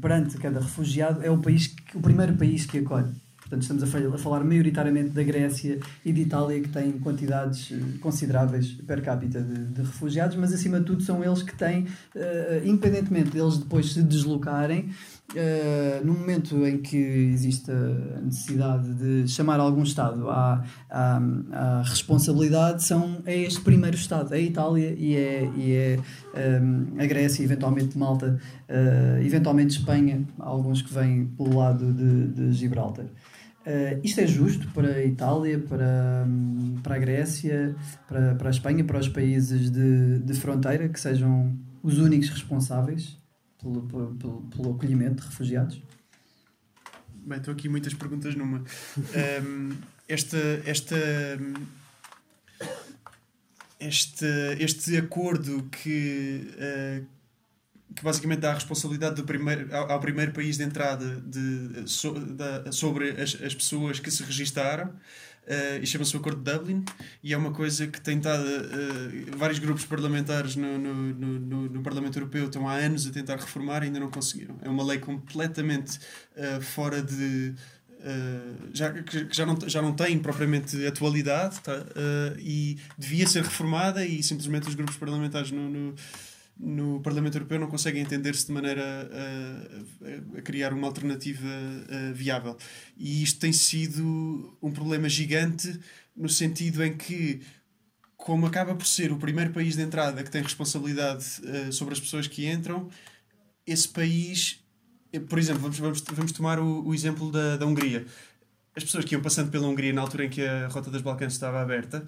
Speaker 1: perante cada refugiado é o país o primeiro país que acolhe Portanto, estamos a falar maioritariamente da Grécia e de Itália, que têm quantidades eh, consideráveis per capita de, de refugiados, mas acima de tudo são eles que têm, uh, independentemente deles depois se deslocarem, uh, no momento em que existe a necessidade de chamar algum Estado à, à, à responsabilidade, são, é este primeiro Estado, é a Itália e é, e é um, a Grécia, eventualmente Malta, uh, eventualmente Espanha, alguns que vêm pelo lado de, de Gibraltar. Uh, isto é justo para a Itália, para, para a Grécia, para, para a Espanha, para os países de, de fronteira, que sejam os únicos responsáveis pelo, pelo, pelo acolhimento de refugiados?
Speaker 2: Bem, estou aqui muitas perguntas numa. um, esta, esta, este, este acordo que, uh, que basicamente dá a responsabilidade primeiro, ao, ao primeiro país de entrada de, so, da, sobre as, as pessoas que se registaram. Uh, e chama-se o Acordo de Dublin e é uma coisa que tem estado uh, vários grupos parlamentares no, no, no, no, Parlamento Europeu estão há anos a tentar reformar e ainda não conseguiram é uma lei completamente uh, fora de já, que já não, já não tem propriamente atualidade tá? e devia ser reformada e simplesmente os grupos parlamentares no, no no Parlamento Europeu não conseguem entender-se de maneira a, a, criar uma alternativa a, viável. E isto tem sido um problema gigante no sentido em que, como acaba por ser o primeiro país de entrada que tem responsabilidade uh, sobre as pessoas que entram, esse país por exemplo, vamos, vamos, vamos tomar o, o exemplo da, da Hungria. As pessoas que iam passando pela Hungria na altura em que a Rota dos Balcãs estava aberta,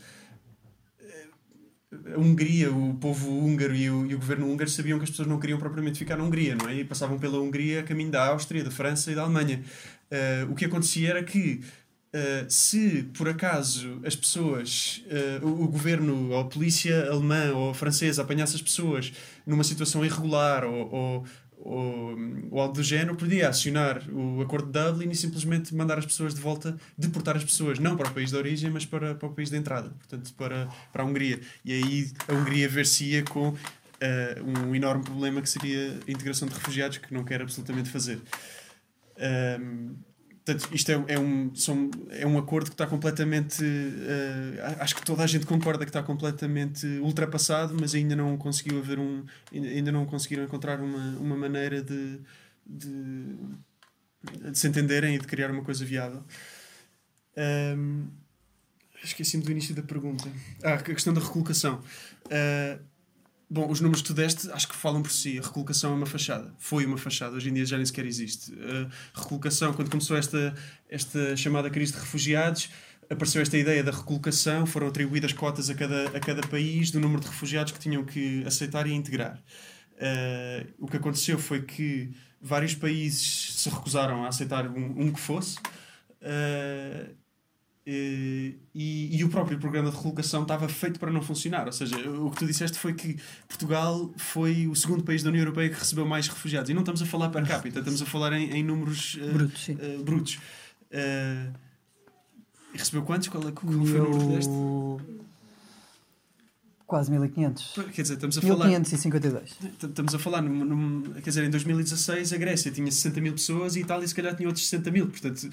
Speaker 2: a Hungria, o povo húngaro e o, e o, governo húngaro sabiam que as pessoas não queriam propriamente ficar na Hungria, não é? E passavam pela Hungria a caminho da Áustria, da França e da Alemanha. Uh, o que acontecia era que Uh, se por acaso as pessoas, uh, o, o, governo, ou a polícia alemã ou francesa apanhasse as pessoas numa situação irregular ou, ou, ou, ou algo do género, podia acionar o acordo de Dublin e simplesmente mandar as pessoas de volta, deportar as pessoas, não para o país de origem, mas para, para o país de entrada, portanto, para, para a Hungria. E aí a Hungria ver-se-ia com uh, um enorme problema que seria a integração de refugiados, que não quer absolutamente fazer. Um, Portanto, isto é, é, um, são, é um acordo que está completamente. Uh, acho que toda a gente concorda que está completamente ultrapassado, mas ainda não conseguiu haver um. Ainda não conseguiram encontrar uma, uma maneira de, de, de se entenderem e de criar uma coisa viável. Um, Esqueci-me do início da pergunta. Ah, a questão da recolocação. Uh, Bom, os números que tu deste acho que falam por si. A recolocação é uma fachada. Foi uma fachada. Hoje em dia já nem sequer existe. A recolocação, quando começou esta, esta chamada crise de refugiados, apareceu esta ideia da recolocação, foram atribuídas cotas a cada, a cada país do número de refugiados que tinham que aceitar e integrar. Uh, o que aconteceu foi que vários países se recusaram a aceitar um, um que fosse. Uh, e, e, o próprio programa de recolocação estava feito para não funcionar. Ou seja, o que tu disseste foi que Portugal foi o segundo país da União Europeia que recebeu mais refugiados. E não estamos a falar per capita, estamos a falar em, em números uh, brutos. Uh, brutos. Uh, recebeu quantos? Qual, é, qual foi o número deste?
Speaker 1: Quase 1500.
Speaker 2: Quer dizer, estamos a
Speaker 1: 1552.
Speaker 2: falar. Estamos a falar, num, num, quer dizer, em 2016 a Grécia tinha 60 mil pessoas e a Itália se calhar tinha outros 60 mil. Portanto,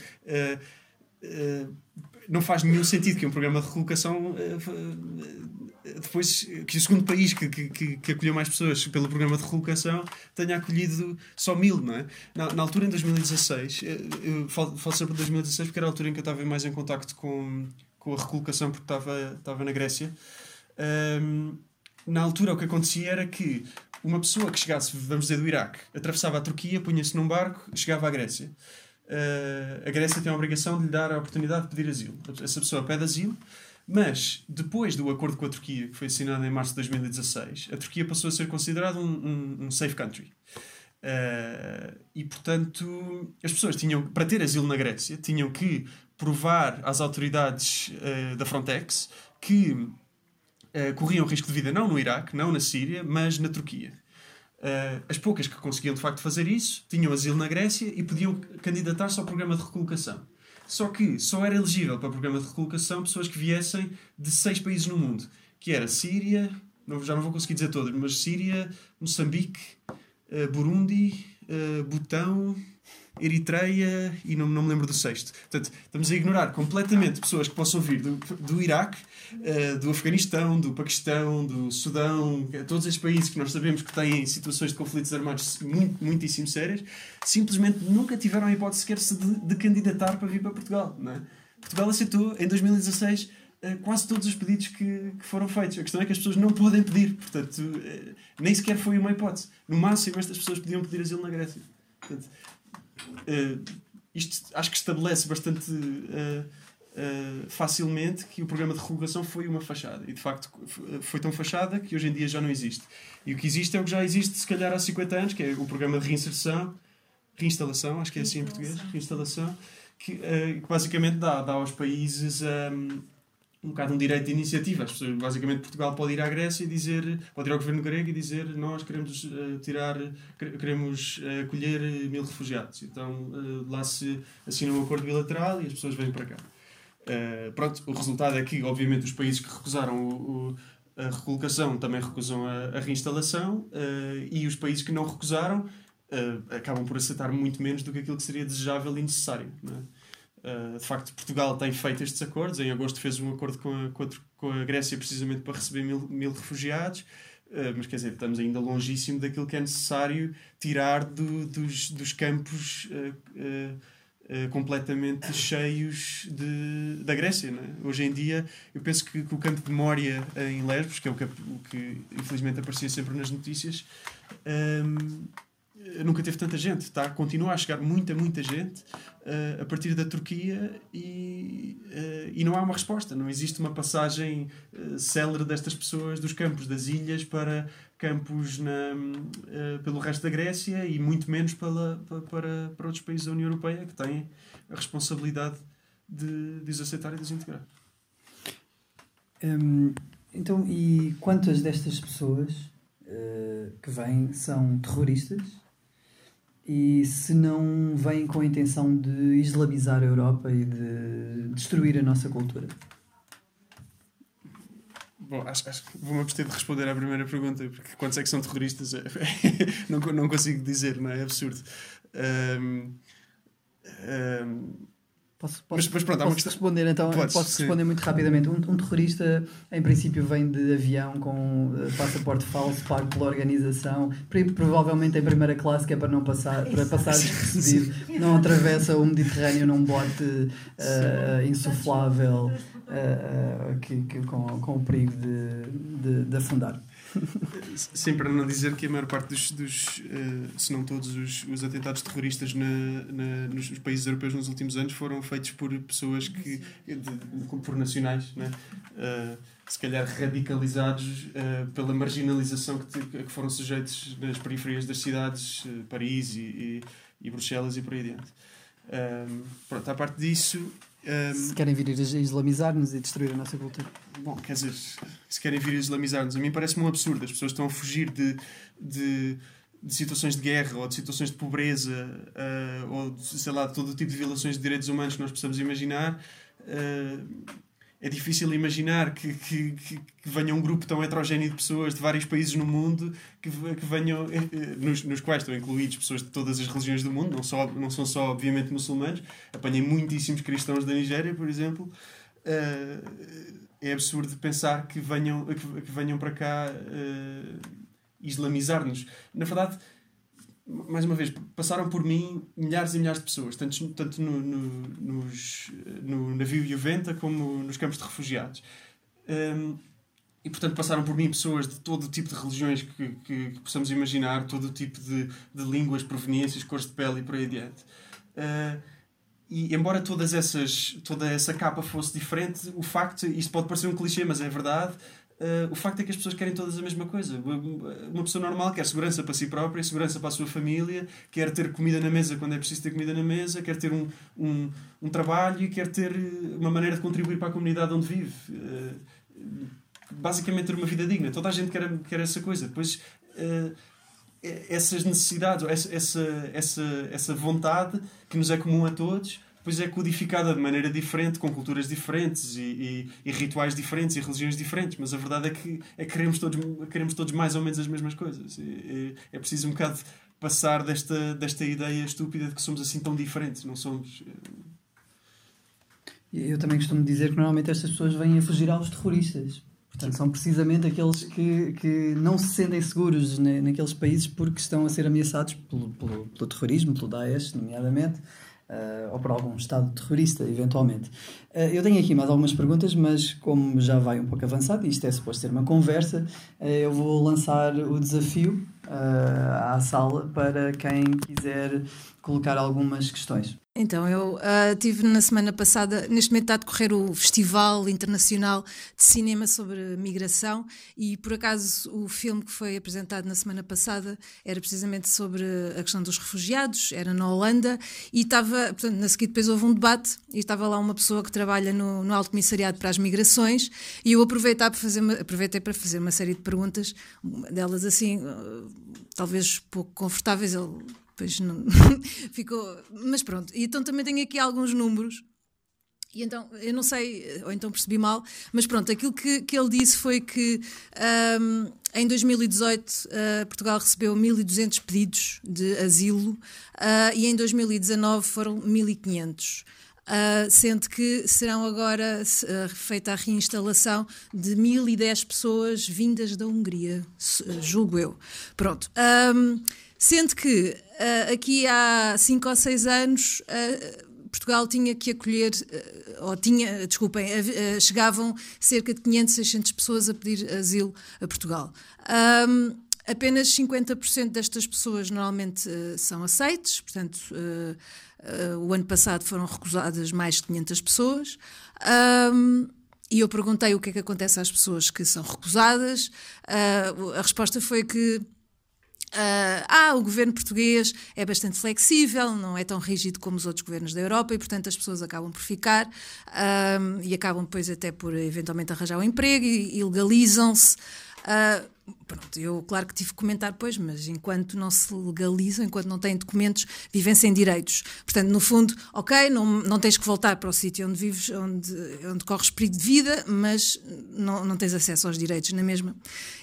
Speaker 2: não faz nenhum sentido que um programa de recolocação eh, eh, depois que o segundo país que, que, que acolheu mais pessoas pelo programa de recolocação tenha acolhido só mil, não é? Na, na altura, em 2016, eh, eu falo, falo sempre de 2016 porque era a altura em que eu estava mais em contacto com, com a recolocação porque estava, estava na Grécia. Um, na altura, o que acontecia era que uma pessoa que chegasse, vamos dizer, do Iraque, atravessava a Turquia, punha-se num barco, chegava à Grécia a Grécia tem a obrigação de lhe dar a oportunidade de pedir asilo. Essa pessoa pede asilo, mas depois do acordo com a Turquia, que foi assinado em março de 2016, a Turquia passou a ser considerada um, um, um safe country. Uh, e portanto, as pessoas tinham, para ter asilo na Grécia, tinham que provar às autoridades uh, da Frontex que uh, corriam risco de vida não no Iraque, não na Síria, mas na Turquia. Uh, as poucas que conseguiam de facto fazer isso tinham asilo na Grécia e podiam candidatar-se ao programa de recolocação. Só que só era elegível para o programa de recolocação pessoas que viessem de seis países no mundo, que era Síria, não, já não vou conseguir dizer todos, mas Síria, Moçambique, uh, Burundi, uh, Butão, Eritreia e não, não me lembro do sexto. Portanto, estamos a ignorar completamente pessoas que possam vir do, do Iraque, uh, do Afeganistão, do Paquistão, do Sudão, todos esses países que nós sabemos que têm situações de conflitos armados muito, muitíssimo sérias, simplesmente nunca tiveram a hipótese sequer de, de candidatar para vir para Portugal. Não é? Portugal aceitou em 2016 eh, quase todos os pedidos que, que, foram feitos. A questão é que as pessoas não podem pedir, portanto, eh, nem sequer foi uma hipótese. No máximo, estas pessoas podiam pedir asilo na Grécia. Portanto, uh, isto acho que estabelece bastante uh, uh, facilmente que o programa de recolocação foi uma fachada. E de facto foi tão fachada que hoje em dia já não existe. E o que existe é o que já existe, se calhar, há 50 anos, que é o programa de reinserção, reinstalação, acho que é assim em português, reinstalação, que, que basicamente dá, dá aos países. Um, um bocado um direito de iniciativa. As pessoas, basicamente, Portugal pode ir à Grécia e dizer, pode ir ao governo grego e dizer nós queremos uh, tirar, queremos uh, acolher mil refugiados. Então uh, lá se assina um acordo bilateral e as pessoas vêm para cá. pronto, o resultado é que, obviamente, os países que recusaram o, o, a recolocação também recusam a, a reinstalação e os países que não recusaram acabam por aceitar muito menos do que aquilo que seria desejável e necessário. Não é? Uh, de facto, Portugal tem feito estes acordos. Em agosto fez um acordo com a, com a Grécia precisamente para receber mil, mil refugiados. Uh, mas quer dizer, estamos ainda longíssimo daquilo que é necessário tirar do, dos, dos campos uh, completamente cheios de, da Grécia. É? Hoje em dia, eu penso que, que, o campo de Mória em Lesbos, que é o que, o que infelizmente aparecia sempre nas notícias, um, nunca teve tanta gente, tá? Continua a chegar muita, muita gente uh, a partir da Turquia e, uh, e não há uma resposta. Não existe uma passagem uh, célere destas pessoas dos campos das ilhas para campos na, pelo resto da Grécia e muito menos para, para, para outros países da União Europeia que têm a responsabilidade de, de os aceitar e de os integrar.
Speaker 1: Hum, então, e quantas destas pessoas que vêm são terroristas? E se não vêm com a intenção de islamizar a Europa e de destruir a nossa cultura?
Speaker 2: Bom, acho, acho que vou-me abster de responder à primeira pergunta, porque quantos é que são terroristas não, não consigo dizer, não é? É absurdo. Um,
Speaker 1: um, Posso, posso, mas, mas pronto, posso questão... responder então? Podes, posso sim. responder muito rapidamente. Um, um, terrorista, em princípio, vem de avião com uh, passaporte falso pago pela organização, provavelmente em primeira classe, que é para não passar, para passar despercebido. Não atravessa o Mediterrâneo num bote uh, insuflável uh, que, que, com, com o perigo de, de, de afundar.
Speaker 2: Sim, para não dizer que a maior parte dos, dos uh, se não todos os, os atentados terroristas na, na, nos países europeus nos últimos anos foram feitos por pessoas que, de, de, por nacionais, né? Uh, se calhar radicalizados uh, pela marginalização que, que foram sujeitos nas periferias das cidades, Paris e, e, e, Bruxelas e por aí adiante. pronto, à parte disso,
Speaker 1: um, se querem vir a islamizar-nos e destruir a nossa cultura.
Speaker 2: Bom, quer dizer, se querem vir a islamizar-nos, a mim parece-me um absurdo. As pessoas estão a fugir de, de, de situações de guerra ou de situações de pobreza uh, ou, de, sei lá, de todo o tipo de violações de direitos humanos que nós possamos imaginar. Uh, é difícil imaginar que, que, que, que, venha um grupo tão heterogéneo de pessoas de vários países no mundo que, que venham, eh, eh, nos, nos quais estão incluídos pessoas de todas as religiões do mundo, não, só, não são só, obviamente, muçulmanos. Apanhei muitíssimos cristãos da Nigéria, por exemplo. Uh, é absurdo pensar que venham, que, venham para cá uh, islamizar-nos. Na verdade, mais uma vez, passaram por mim milhares e milhares de pessoas, tanto, tanto no, no, nos, no navio Juventa como nos campos de refugiados. Um, e, portanto, passaram por mim pessoas de todo o tipo de religiões que, que, que possamos imaginar, todo o tipo de, de línguas, proveniências, cores de pele e por aí adiante. Uh, e embora todas essas, toda essa capa fosse diferente, o facto, isto pode parecer um clichê, mas é verdade, Uh, o facto é que as pessoas querem todas a mesma coisa. Uma pessoa normal quer segurança para si própria, segurança para a sua família, quer ter comida na mesa quando é preciso ter comida na mesa, quer ter um, um, um trabalho e quer ter uma maneira de contribuir para a comunidade onde vive. Uh, basicamente ter uma vida digna. Toda a gente quer, quer essa coisa. Depois, uh, essas necessidades, essa, essa, essa, essa vontade que nos é comum a todos, depois é codificada de maneira diferente, com culturas diferentes e, e, e, rituais diferentes e religiões diferentes, mas a verdade é que, é que queremos, todos, queremos todos mais ou menos as mesmas coisas. E, é preciso um bocado passar desta, desta ideia estúpida de que somos assim tão diferentes, não somos.
Speaker 1: Eh, Eu também costumo dizer que normalmente estas pessoas vêm a fugir aos terroristas. Portanto, são precisamente aqueles que, que não se sentem seguros naqueles países porque estão a ser ameaçados pelo, pelo, pelo terrorismo, pelo Daesh, nomeadamente uh, ou por algum Estado terrorista, eventualmente. Uh, eu tenho aqui mais algumas perguntas, mas como já vai um pouco avançado, e isto é suposto ser uma conversa, uh, eu vou lançar o desafio à sala para quem quiser colocar algumas questões.
Speaker 3: Então, eu uh, tive na semana passada, neste momento está a decorrer o Festival Internacional de Cinema sobre Migração e, por acaso, o filme que foi apresentado na semana passada era precisamente sobre a questão dos refugiados, era na Holanda e estava, portanto, na seguida depois houve um debate e estava lá uma pessoa que trabalha no, no Alto Comissariado para as Migrações e eu aproveitei para fazer uma, aproveitei para fazer uma série de perguntas, delas assim, uh, talvez pouco confortáveis, ele Pois não. Ficou. Mas pronto. E então também tenho aqui alguns números. E então, eu não sei, ou então percebi mal, mas pronto, aquilo que, que ele disse foi que um, em 2018 uh, Portugal recebeu 1.200 pedidos de asilo uh, e em 2019 foram 1.500. Uh, sendo que serão agora uh, feita a reinstalação de 1010 pessoas vindas da Hungria, julgo eu. Pronto. Um, Sendo que uh, aqui há 5 ou 6 anos uh, Portugal tinha que acolher, uh, ou tinha, desculpem, chegavam cerca de 500, 600 pessoas a pedir asilo a Portugal. Um, apenas 50% destas pessoas normalmente uh, são aceites, portanto, uh, uh, o ano passado foram recusadas mais de 500 pessoas. Um, e eu perguntei o que é que acontece às pessoas que são recusadas. a resposta foi que Uh, ah, o governo português é bastante flexível, não é tão rígido como os outros governos da Europa e, portanto, as pessoas acabam por ficar uh, e acabam depois até por eventualmente arranjar um emprego e, e legalizam-se. Uh, Pronto, eu claro que tive que comentar depois, mas enquanto não se legalizam, enquanto não têm documentos, vivem sem direitos. Portanto, no fundo, ok, não, não tens que voltar para o sítio onde vives, onde, onde corres perigo de vida, mas não, não tens acesso aos direitos na mesma.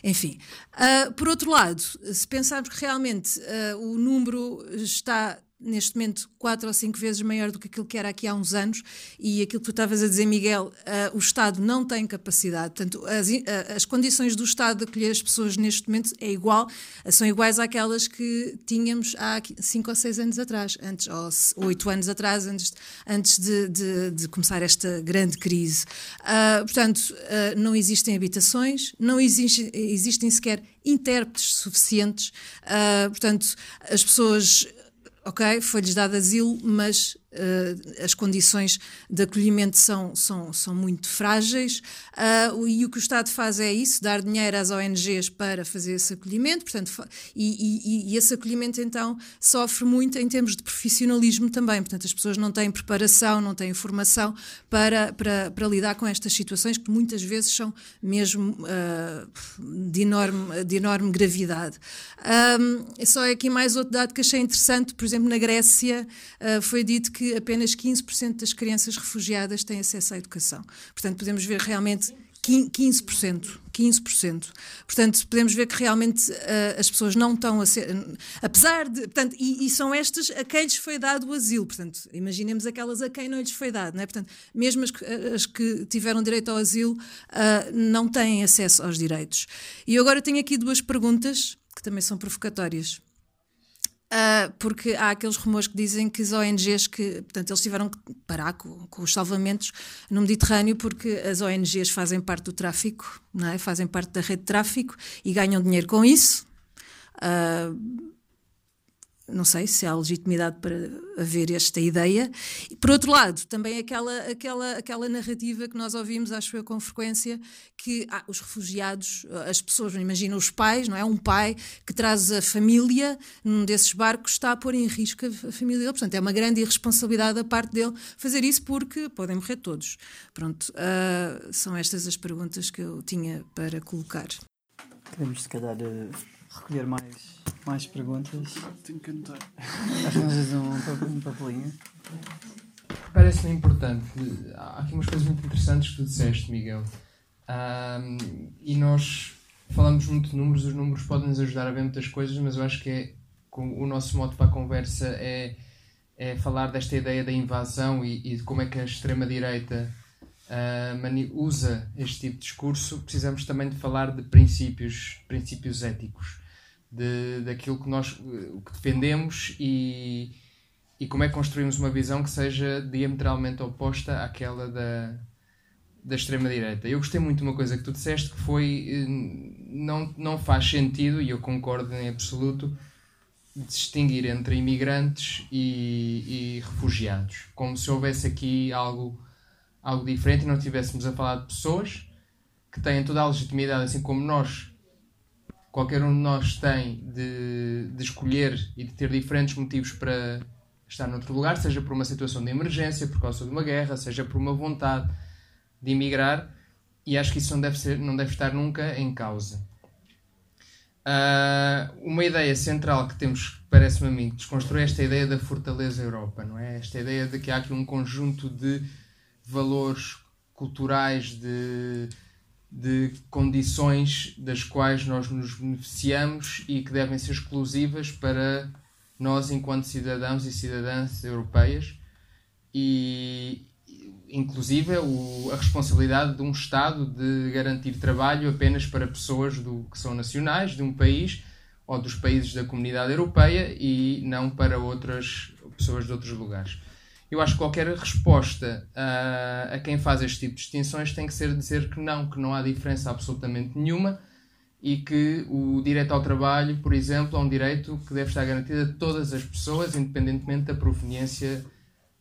Speaker 3: Enfim. Uh, por outro lado, se pensarmos que realmente uh, o número está neste momento quatro ou cinco vezes maior do que aquilo que era aqui há uns anos. E aquilo que tu estavas a dizer, Miguel, uh, o Estado não tem capacidade, portanto as, uh, as, condições do Estado de acolher as pessoas neste momento é igual, uh, são iguais àquelas que tínhamos há cinco ou seis anos atrás, antes, ou oito anos atrás, antes, antes de, de, de começar esta grande crise. portanto, não existem habitações, não existe, existem sequer intérpretes suficientes, portanto, as pessoas ok, foi-lhes dado asilo, mas uh, as condições de acolhimento são, são, são muito frágeis. Uh, e o que o Estado faz é isso, dar dinheiro às ONGs para fazer esse acolhimento, portanto, e, e, e, esse acolhimento então sofre muito em termos de profissionalismo também, portanto as pessoas não têm preparação, não têm formação para, para, para lidar com estas situações que muitas vezes são mesmo uh, de, enorme, de enorme gravidade. Um, só aqui mais outro dado que achei interessante, por exemplo, na Grécia foi dito que que apenas 15% das crianças refugiadas têm acesso à educação. Portanto, podemos ver realmente 15%. 15%. Portanto, podemos ver que realmente uh, as pessoas não estão a ser. Apesar de. Portanto, e, e, são estas a quem lhes foi dado o asilo. Portanto, imaginemos aquelas a quem não lhes foi dado. Não é? Portanto, mesmo as, as que tiveram direito ao asilo uh, não têm acesso aos direitos. E agora tenho aqui duas perguntas que também são provocatórias. Uh, porque há aqueles rumores que dizem que as ONGs que, portanto, eles tiveram que parar com, com, os salvamentos no Mediterrâneo porque as ONGs fazem parte do tráfico, não é? fazem parte da rede de tráfico e ganham dinheiro com isso. Uh, não sei se há legitimidade para haver esta ideia. E, por outro lado, também aquela, aquela, aquela narrativa que nós ouvimos, acho eu, com frequência, que ah, os refugiados, as pessoas, imagina os pais, não é? Um pai que traz a família num desses barcos está a pôr em risco a família dele. Portanto, é uma grande irresponsabilidade da parte dele fazer isso porque podem morrer todos. Pronto, uh, são estas as perguntas que eu tinha para colocar.
Speaker 1: Queremos, se calhar, eh, recolher mais mais perguntas?
Speaker 2: Tenho que anotar.
Speaker 1: Arranjas um, um papelinho?
Speaker 4: Parece-me importante. Há aqui umas coisas muito interessantes que tu disseste, Miguel. Um, e nós falamos muito de números, os números podem nos ajudar a ver muitas coisas, mas eu acho que é, o nosso modo para a conversa é, é falar desta ideia da invasão e, e de como é que a extrema-direita uh, usa este tipo de discurso. Precisamos também de falar de princípios, princípios éticos de, daquilo que nós o que defendemos e, e como é que construímos uma visão que seja diametralmente oposta àquela da, da extrema-direita. Eu gostei muito de uma coisa que tu disseste que foi eh, não, não faz sentido, e eu concordo em absoluto, distinguir entre imigrantes e, e refugiados. Como se houvesse aqui algo, algo diferente e não estivéssemos a falar de pessoas que têm toda a legitimidade, assim como nós qualquer um de nós tem de, de escolher e de ter diferentes motivos para estar noutro lugar, seja por uma situação de emergência, por causa de uma guerra, seja por uma vontade de emigrar, e acho que isso não deve, ser, não deve estar nunca em causa. Uh, uma ideia central que temos, parece-me a mim, desconstruir esta ideia da fortaleza Europa, não é? Esta ideia de que há aqui um conjunto de valores culturais, de de condições das quais nós nos beneficiamos e que devem ser exclusivas para nós enquanto cidadãos e cidadãs europeias e inclusive o, a responsabilidade de um Estado de garantir trabalho apenas para pessoas do, que são nacionais de um país ou dos países da comunidade europeia e não para outras pessoas de outros lugares eu acho que qualquer resposta a, a quem faz este tipo de distinções tem que ser dizer que não, que não há diferença absolutamente nenhuma e que o direito ao trabalho, por exemplo, é um direito que deve estar garantido a todas as pessoas, independentemente da proveniência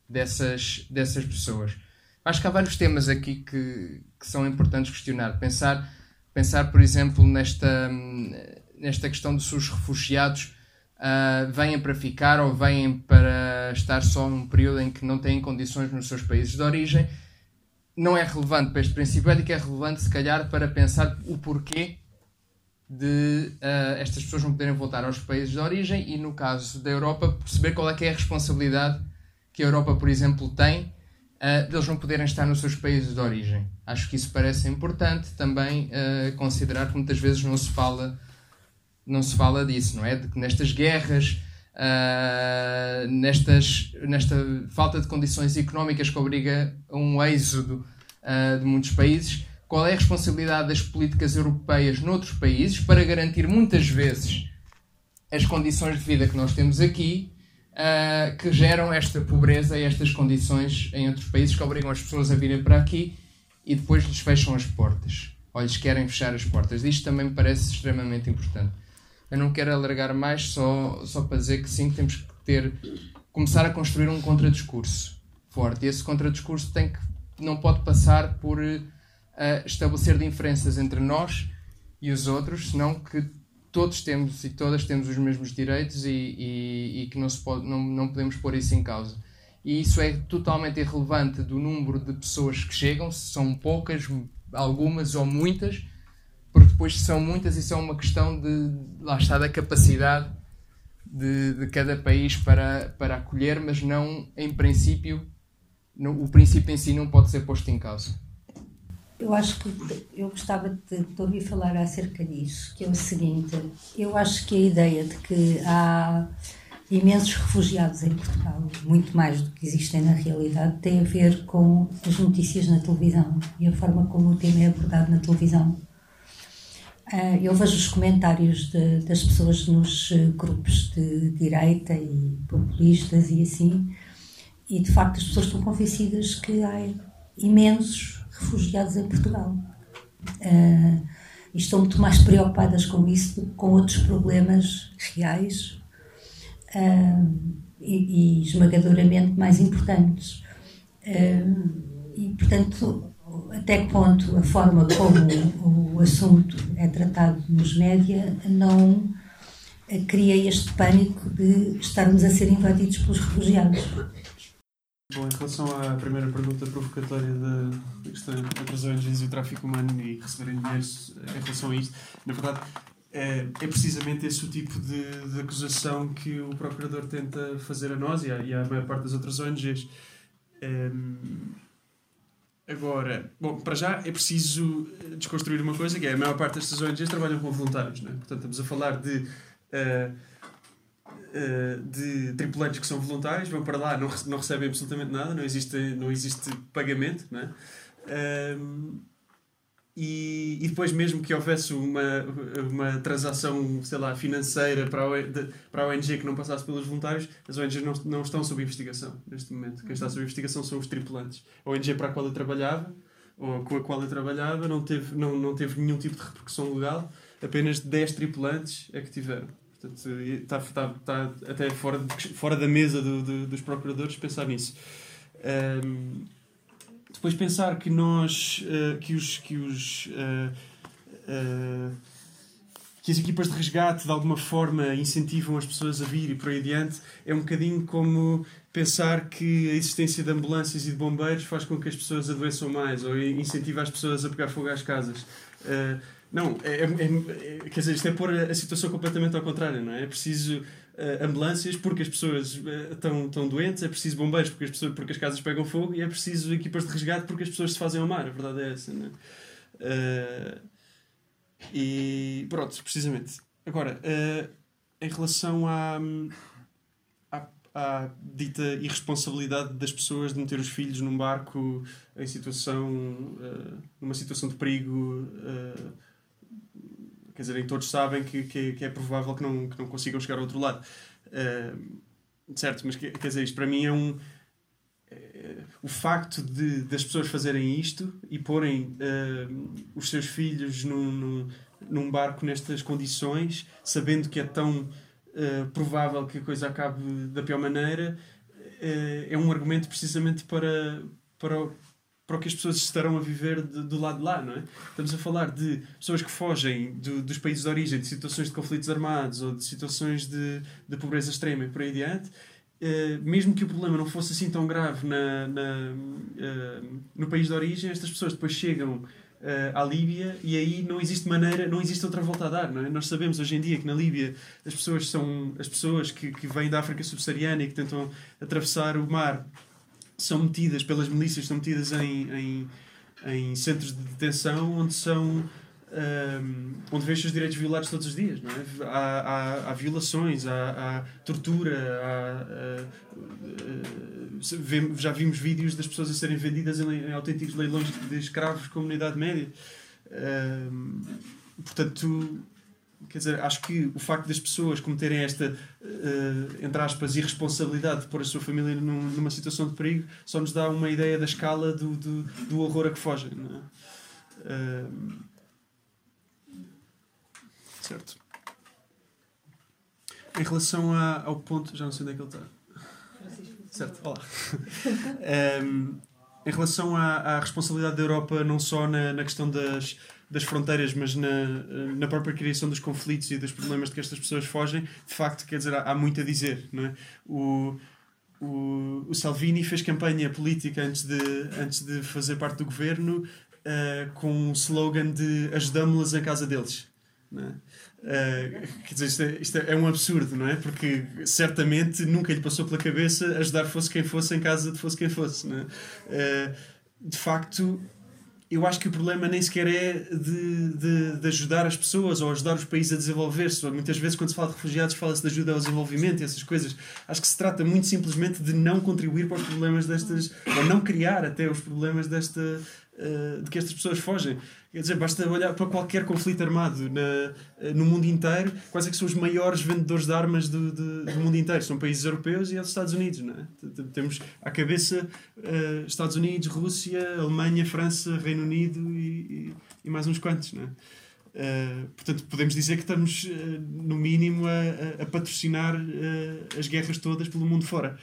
Speaker 4: dessas, dessas pessoas. Acho que há vários temas aqui que, que são importantes questionar. Pensar, pensar por exemplo, nesta, nesta questão de se os refugiados uh, vêm para ficar ou vêm para estar só num período em que não têm condições nos seus países de origem. Não é relevante para este princípio ético, é relevante, se calhar, para pensar o porquê de uh, estas pessoas não poderem voltar aos países de origem e, no caso da Europa, perceber qual é que é a responsabilidade que a Europa, por exemplo, tem uh, de eles não poderem estar nos seus países de origem. Acho que isso parece importante também uh, considerar que muitas vezes não se fala não se fala disso, não é? De que nestas guerras, uh, nestas, nesta falta de condições económicas que obriga a um êxodo de muitos países, qual é a responsabilidade das políticas europeias noutros países para garantir muitas vezes as condições de vida que nós temos aqui, uh, que geram esta pobreza e estas condições em outros países que obrigam as pessoas a virem para aqui e depois lhes fecham as portas. Ou lhes querem fechar as portas. Isto também me parece extremamente importante. Eu não quero alargar mais, só, só para dizer que sim, que temos que ter, começar a construir um contradiscurso forte. E esse contradiscurso tem que, não pode passar por a estabelecer diferenças entre nós e os outros, senão que todos temos e todas temos os mesmos direitos e, e, e que não, se pode, não, não podemos pôr isso em causa. E isso é totalmente irrelevante do número de pessoas que chegam, se são poucas, algumas ou muitas, depois são muitas, isso é uma questão de, lá está, da capacidade de, de cada país para, para acolher, mas não, em princípio, no, o princípio em si não pode ser posto em causa.
Speaker 5: Eu acho que eu gostava de, de ouvir falar acerca disso, que é o seguinte: eu acho que a ideia de que há imensos refugiados em Portugal, muito mais do que existem na realidade, tem a ver com as notícias na televisão e a forma como o tema é abordado na televisão. Ah, eu vejo os comentários de, das pessoas nos eh, grupos de direita e populistas e assim, e de facto as pessoas estão convencidas que há imensos refugiados em Portugal. Uh, e estão muito mais preocupadas com isso do que com outros problemas reais uh, e, e, esmagadoramente mais importantes. Uh, e, portanto, até que ponto a forma como o assunto é tratado nos média não cria este pânico de estarmos a ser invadidos pelos refugiados.
Speaker 2: Bom, em relação à primeira pergunta provocatória de entre ONGs e o tráfico humano e receberem dinheiro em relação a isto, na verdade é, é precisamente esse o tipo de, de, acusação que o Procurador tenta fazer a nós e à, e à maior parte das outras ONGs. Um, agora, bom, para já é preciso desconstruir uma coisa que é a maior parte destas ONGs trabalham com voluntários, não é? portanto estamos a falar de. Uh, uh, de tripulantes que são voluntários, vão para lá, não, não recebem absolutamente nada, não existe, não existe pagamento, não é? Um, e, e depois mesmo que houvesse uma, uma transação, sei lá, financeira para a, de, para a ONG que não passasse pelos voluntários, as ONGs não, não estão sob investigação neste momento. Quem está sob investigação são os tripulantes. A ONG para a qual eu trabalhava, ou com a qual eu trabalhava, não teve, não, não teve nenhum tipo de repercussão legal, apenas 10 tripulantes é que tiveram. Portanto, está, está, está até fora, de, fora da mesa do, do, dos procuradores pensar nisso. Um, depois pensar que nós, uh, que os, que os uh, que as equipas de resgate de alguma forma incentivam as pessoas a vir e por aí adiante, é um bocadinho como pensar que a existência de ambulâncias e de bombeiros faz com que as pessoas adoeçam mais ou incentiva as pessoas a pegar fogo às casas. Não, é, é, é, quer dizer, isto é pôr a, situação completamente ao contrário, não é? É preciso uh, ambulâncias porque as pessoas uh, estão, estão doentes, é preciso bombeiros porque as, pessoas, porque as casas pegam fogo e é preciso equipas de resgate porque as pessoas se fazem ao mar, a verdade é essa, não é? Uh, e pronto, precisamente. Agora, em relação à, à, à, dita irresponsabilidade das pessoas de meter os filhos num barco em situação, numa situação de perigo quer dizer, todos sabem que, que, que, é provável que não, que não consigam chegar ao outro lado. Uh, certo, mas quer dizer, isto para mim é um. É, o facto de, das pessoas fazerem isto e porem uh, os seus filhos num, num, num barco nestas condições, sabendo que é tão uh, provável que a coisa acabe da pior maneira, uh, é um argumento precisamente para, para, para o que as pessoas estarão a viver de, do lado de lá, não é? Estamos a falar de pessoas que fogem do, dos países de origem, de situações de conflitos armados ou de situações de, de pobreza extrema e por aí adiante. Uh, mesmo que o problema não fosse assim tão grave na, na uh, no país de origem, estas pessoas depois chegam uh, à Líbia e aí não existe maneira, não existe outra volta a dar. Não é? Nós sabemos hoje em dia que na Líbia as pessoas são as pessoas que, que vêm da África subsaariana e que tentam atravessar o mar são metidas pelas milícias, são metidas em, em, em centros de detenção onde são um, onde vês os direitos violados todos os dias. Não é? há, há, há violações, há, há tortura, há, uh, já vimos vídeos das pessoas a serem vendidas em, em autênticos leilões de escravos com a Idade Média. Um, portanto, quer dizer, acho que o facto das pessoas cometerem esta, uh, entre aspas, irresponsabilidade de pôr a sua família num, numa situação de perigo só nos dá uma ideia da escala do, do, do horror a que fogem. É? Uh, Certo. Em relação a, ao ponto. Já não sei onde é que ele está. Certo, olá. um, em relação à, à, responsabilidade da Europa, não só na, na questão das, das fronteiras, mas na, na própria criação dos conflitos e dos problemas de que estas pessoas fogem, de facto, quer dizer, há, há muito a dizer. Não é? o, o, o Salvini fez campanha política antes de, antes de fazer parte do governo uh, com um slogan de ajudamos-las em casa deles. Não é? Uh, quer dizer, isto é, isto é, um absurdo, não é? Porque certamente nunca lhe passou pela cabeça ajudar fosse quem fosse em casa de fosse quem fosse. Não é? Uh, de facto, eu acho que o problema nem sequer é de, de, de ajudar as pessoas ou ajudar os países a desenvolver-se. Muitas vezes, quando se fala de refugiados, fala-se de ajuda ao desenvolvimento e essas coisas. Acho que se trata muito simplesmente de não contribuir para os problemas destas, ou não criar até os problemas desta, uh, de que estas pessoas fogem. Quer dizer, basta olhar para qualquer conflito armado na, no mundo inteiro, quais é que são os maiores vendedores de armas do, do, do mundo inteiro? São países europeus e é os Estados Unidos, não é? Temos à cabeça uh, Estados Unidos, Rússia, Alemanha, França, Reino Unido e, e, e mais uns quantos, não é? Uh, portanto, podemos dizer que estamos, uh, no mínimo, a, a patrocinar uh, as guerras todas pelo mundo fora.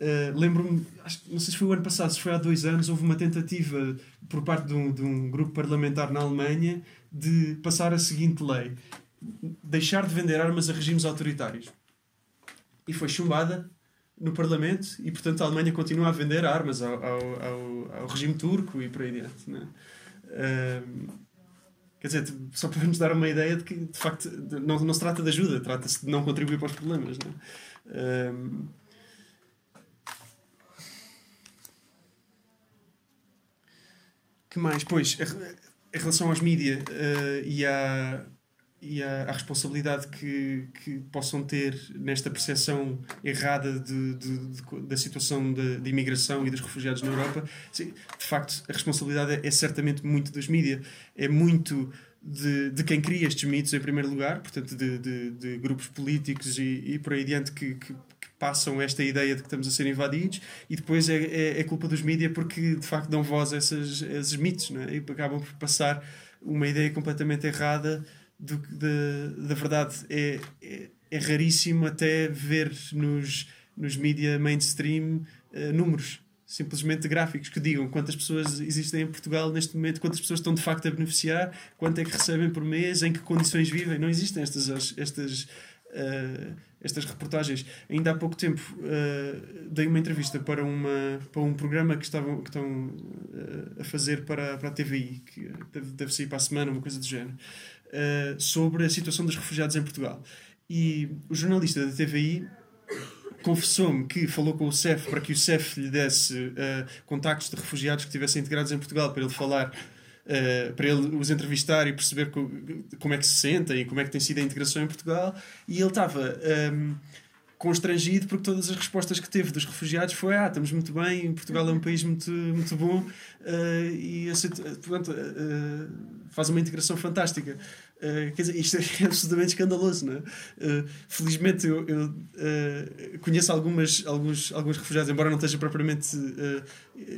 Speaker 2: Uh, Lembro-me, não sei se foi o ano passado, se foi há dois anos, houve uma tentativa por parte de um, de um grupo parlamentar na Alemanha de passar a seguinte lei: deixar de vender armas a regimes autoritários. E foi chumbada no Parlamento e, portanto, a Alemanha continua a vender armas ao, ao, ao, regime turco e por aí adiante. Né? Quer dizer, só para nos dar uma ideia de que, de facto, não, não se trata de ajuda, trata-se de não contribuir para os problemas. Né? Que mais? Pois, em relação aos mídias uh, e, à, e à, responsabilidade que, que possam ter nesta percepção errada de, de, de da situação de, de, imigração e dos refugiados na Europa, sim, de facto, a responsabilidade é, é certamente muito dos mídias. É muito de, de quem cria estes mitos, em primeiro lugar, portanto, de, de, de grupos políticos e, e por aí adiante que, que, passam esta ideia de que estamos a ser invadidos e depois é, é, é culpa dos mídias porque de facto dão voz a esses, a esses mitos não é? e acabam por passar uma ideia completamente errada do, de, da verdade. É, é, é, raríssimo até ver nos, nos mídias mainstream uh, números simplesmente gráficos que digam quantas pessoas existem em Portugal neste momento, quantas pessoas estão de facto a beneficiar, quanto é que recebem por mês, em que condições vivem. Não existem estas, estas uh, estas reportagens. Ainda há pouco tempo uh, dei uma entrevista para, uma, para um programa que, estavam, que estão uh, a fazer para, para a TVI, que deve, deve sair para a semana, uma coisa do género, uh, sobre a situação dos refugiados em Portugal. E o jornalista da TVI confessou-me que falou com o CEF para que o CEF lhe desse contactos de refugiados que estivessem integrados em Portugal para ele falar uh, para ele os entrevistar e perceber co como é que se sentem e como é que tem sido a integração em Portugal. E ele estava um, ehm, constrangido porque todas as respostas que teve dos refugiados foi ah, estamos muito bem, Portugal é um país muito, muito bom uh, e aceita, pronto, uh, faz uma integração fantástica. Uh, quer dizer, isto é absolutamente escandaloso, não é? Uh, felizmente eu, eu uh, conheço algumas, alguns, alguns refugiados, embora não esteja propriamente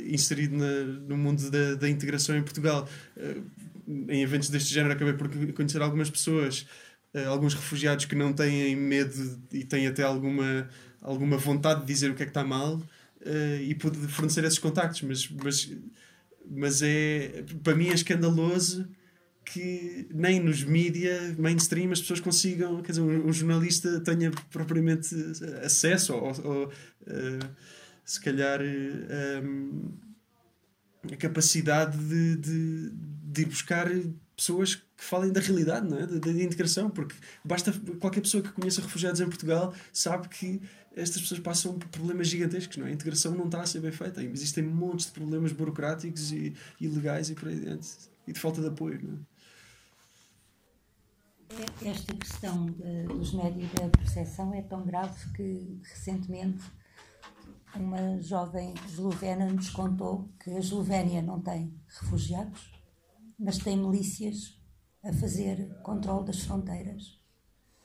Speaker 2: inserido na, no mundo da, da integração em Portugal. em eventos deste género acabei por conhecer algumas pessoas, alguns refugiados que não têm medo e têm até alguma, alguma vontade de dizer o que é que está mal e pude fornecer esses contactos, mas, mas, mas é, para mim é escandaloso que nem nos mídia mainstream as pessoas consigam, quer dizer, um, um jornalista tenha propriamente acesso ou, ou uh, se calhar um, a capacidade de, de, de ir buscar pessoas que falem da realidade, não é? da, da integração, porque basta qualquer pessoa que conheça refugiados em Portugal sabe que estas pessoas passam por problemas gigantescos, não é? A integração não está a ser bem feita, existem montes de problemas burocráticos e ilegais e por aí dentro, e de falta de apoio, não é?
Speaker 5: Esta questão dos médios da percepção é tão grave que recentemente uma jovem eslovena nos contou que a Eslovénia não tem refugiados, mas tem milícias a fazer controle das fronteiras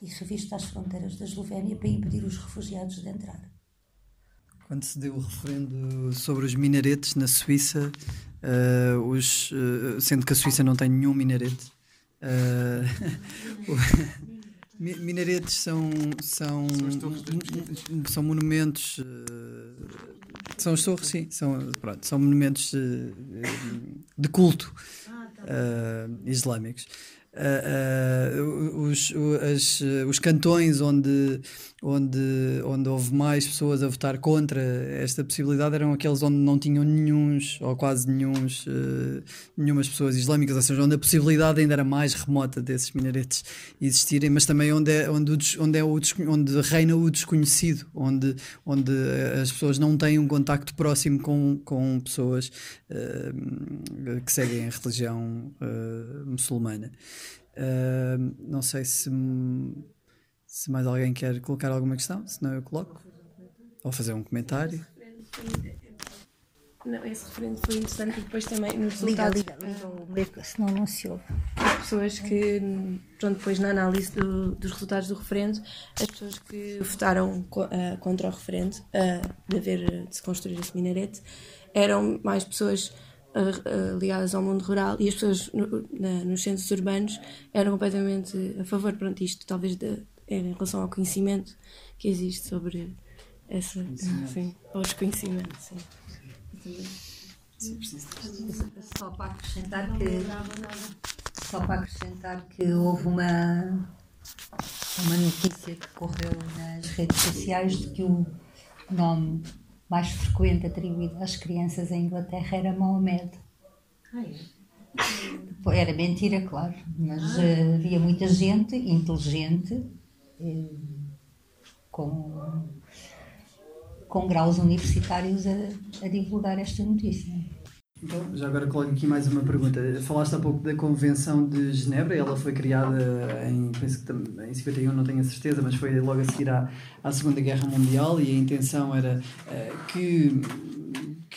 Speaker 5: e revista as fronteiras da Eslovénia para impedir os refugiados de entrar.
Speaker 1: Quando se deu o referendo sobre os minaretes na Suíça, uh, os, uh, sendo que a Suíça não tem nenhum minarete, uh, minaretes são são são monumentos são as torres sim são pronto, são monumentos de culto uh, islâmicos. Uh, uh, os, as, os cantões onde, onde, onde houve mais pessoas a votar contra esta possibilidade eram aqueles onde não tinham nenhums ou quase nenhums, uh, nenhumas pessoas islâmicas, ou seja, onde a possibilidade ainda era mais remota desses minaretes existirem, mas também onde, é, onde, o, onde, é o, onde reina o desconhecido, onde, onde as pessoas não têm um contacto próximo com, com pessoas uh, que seguem a religião uh, muçulmana. Não sei se, se mais alguém quer colocar alguma questão, senão eu coloco. Ou fazer um comentário.
Speaker 6: Não, esse referendo foi interessante e depois também nos resultados.
Speaker 5: Liga, liga, senão não se ouve.
Speaker 6: As pessoas que, pronto, depois na análise do, dos resultados do referendo, as pessoas que votaram uh, contra o referendo, uh, de haver de se construir esse minarete, eram mais pessoas uh, ligadas ao mundo rural e as pessoas no, na, nos centros urbanos eram completamente a favor. Pronto, isto talvez de, em relação ao conhecimento que existe sobre essa. Sim, aos conhecimentos. Sim.
Speaker 5: Só para acrescentar que só para acrescentar que houve uma uma notícia que correu nas redes sociais de que o nome mais frequente atribuído às crianças em Inglaterra era Mohamed. Ah, é? Era mentira, claro, mas uh, havia muita gente inteligente com, com graus universitários a, a divulgar esta notícia.
Speaker 1: Então, já agora coloco aqui mais uma pergunta. Falaste há pouco da Convenção de Genebra, ela foi criada em, penso que em 51, não tenho a certeza, mas foi logo a seguir à, à Segunda Guerra Mundial e a intenção era uh, que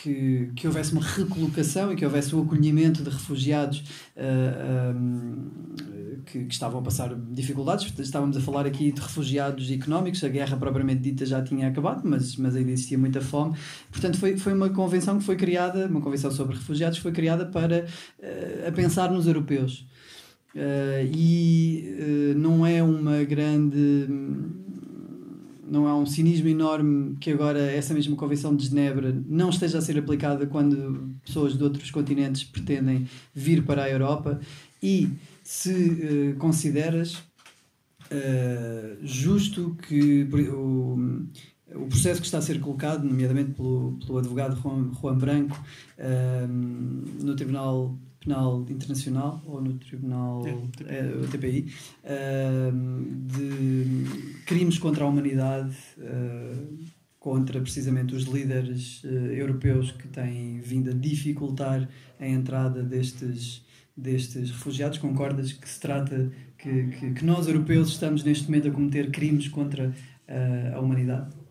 Speaker 1: que, que houvesse uma recolocação e que houvesse o acolhimento de refugiados uh, eh, um, eh, que, que, estavam a passar dificuldades. Estávamos a falar aqui de refugiados económicos, a guerra propriamente dita já tinha acabado, mas, mas ainda existia muita fome. Portanto, foi, foi uma convenção que foi criada, uma convenção sobre refugiados, foi criada para uh, a pensar nos europeus. Uh, e não é uma grande não há um cinismo enorme que agora essa mesma Convenção de Genebra não esteja a ser aplicada quando pessoas de outros continentes pretendem vir para a Europa. E se uh, consideras uh, justo que o, o processo que está a ser colocado, nomeadamente pelo, pelo advogado Juan, Juan Branco, uh, no Tribunal Penal Internacional ou no Tribunal é, TPI uh, de crimes contra a humanidade uh, contra precisamente os líderes uh, europeus que têm vindo a dificultar a entrada destes destes refugiados. Concordas que se trata que, que, que nós europeus estamos neste momento a cometer crimes contra a humanidade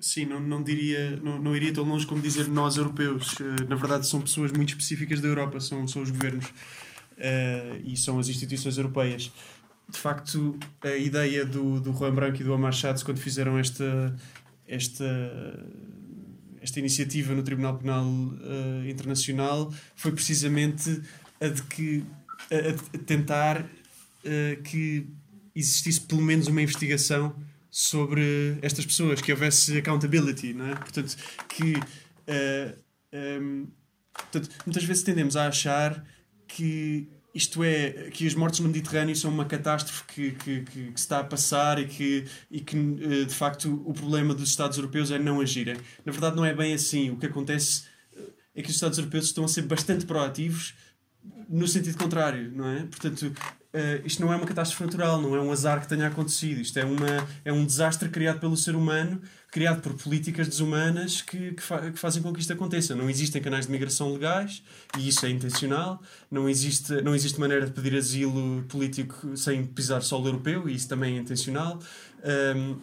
Speaker 2: Sim, não, não diria, não, não iria tão longe como dizer nós europeus. Na verdade, são pessoas muito específicas da Europa, são, são os governos uh, e são as instituições europeias. De facto, a ideia do, do Juan Branco e do Omar Chats, quando fizeram esta, esta, esta iniciativa no Tribunal Penal uh, Internacional foi precisamente a de que a, a tentar uh, que existisse pelo menos uma investigação sobre estas pessoas, que houvesse accountability, não é? Portanto, que uh, um, portanto, muitas vezes tendemos a achar que isto é, que as mortes no Mediterrâneo são uma catástrofe que, que, que, que, se está a passar e que, e que, eh, de facto, o problema dos Estados europeus é não agirem. Na verdade, não é bem assim. O que acontece eh, é que os Estados europeus estão a ser bastante proativos no sentido contrário, não é? Portanto, Uh, isto não é uma catástrofe natural, não é um azar que tenha acontecido. Isto é, uma, é um desastre criado pelo ser humano, criado por políticas desumanas que, que, fa que, fazem com que isto aconteça. Não existem canais de migração legais e isso é intencional. Não existe, não existe maneira de pedir asilo político sem pisar solo europeu e isso também é intencional. Um,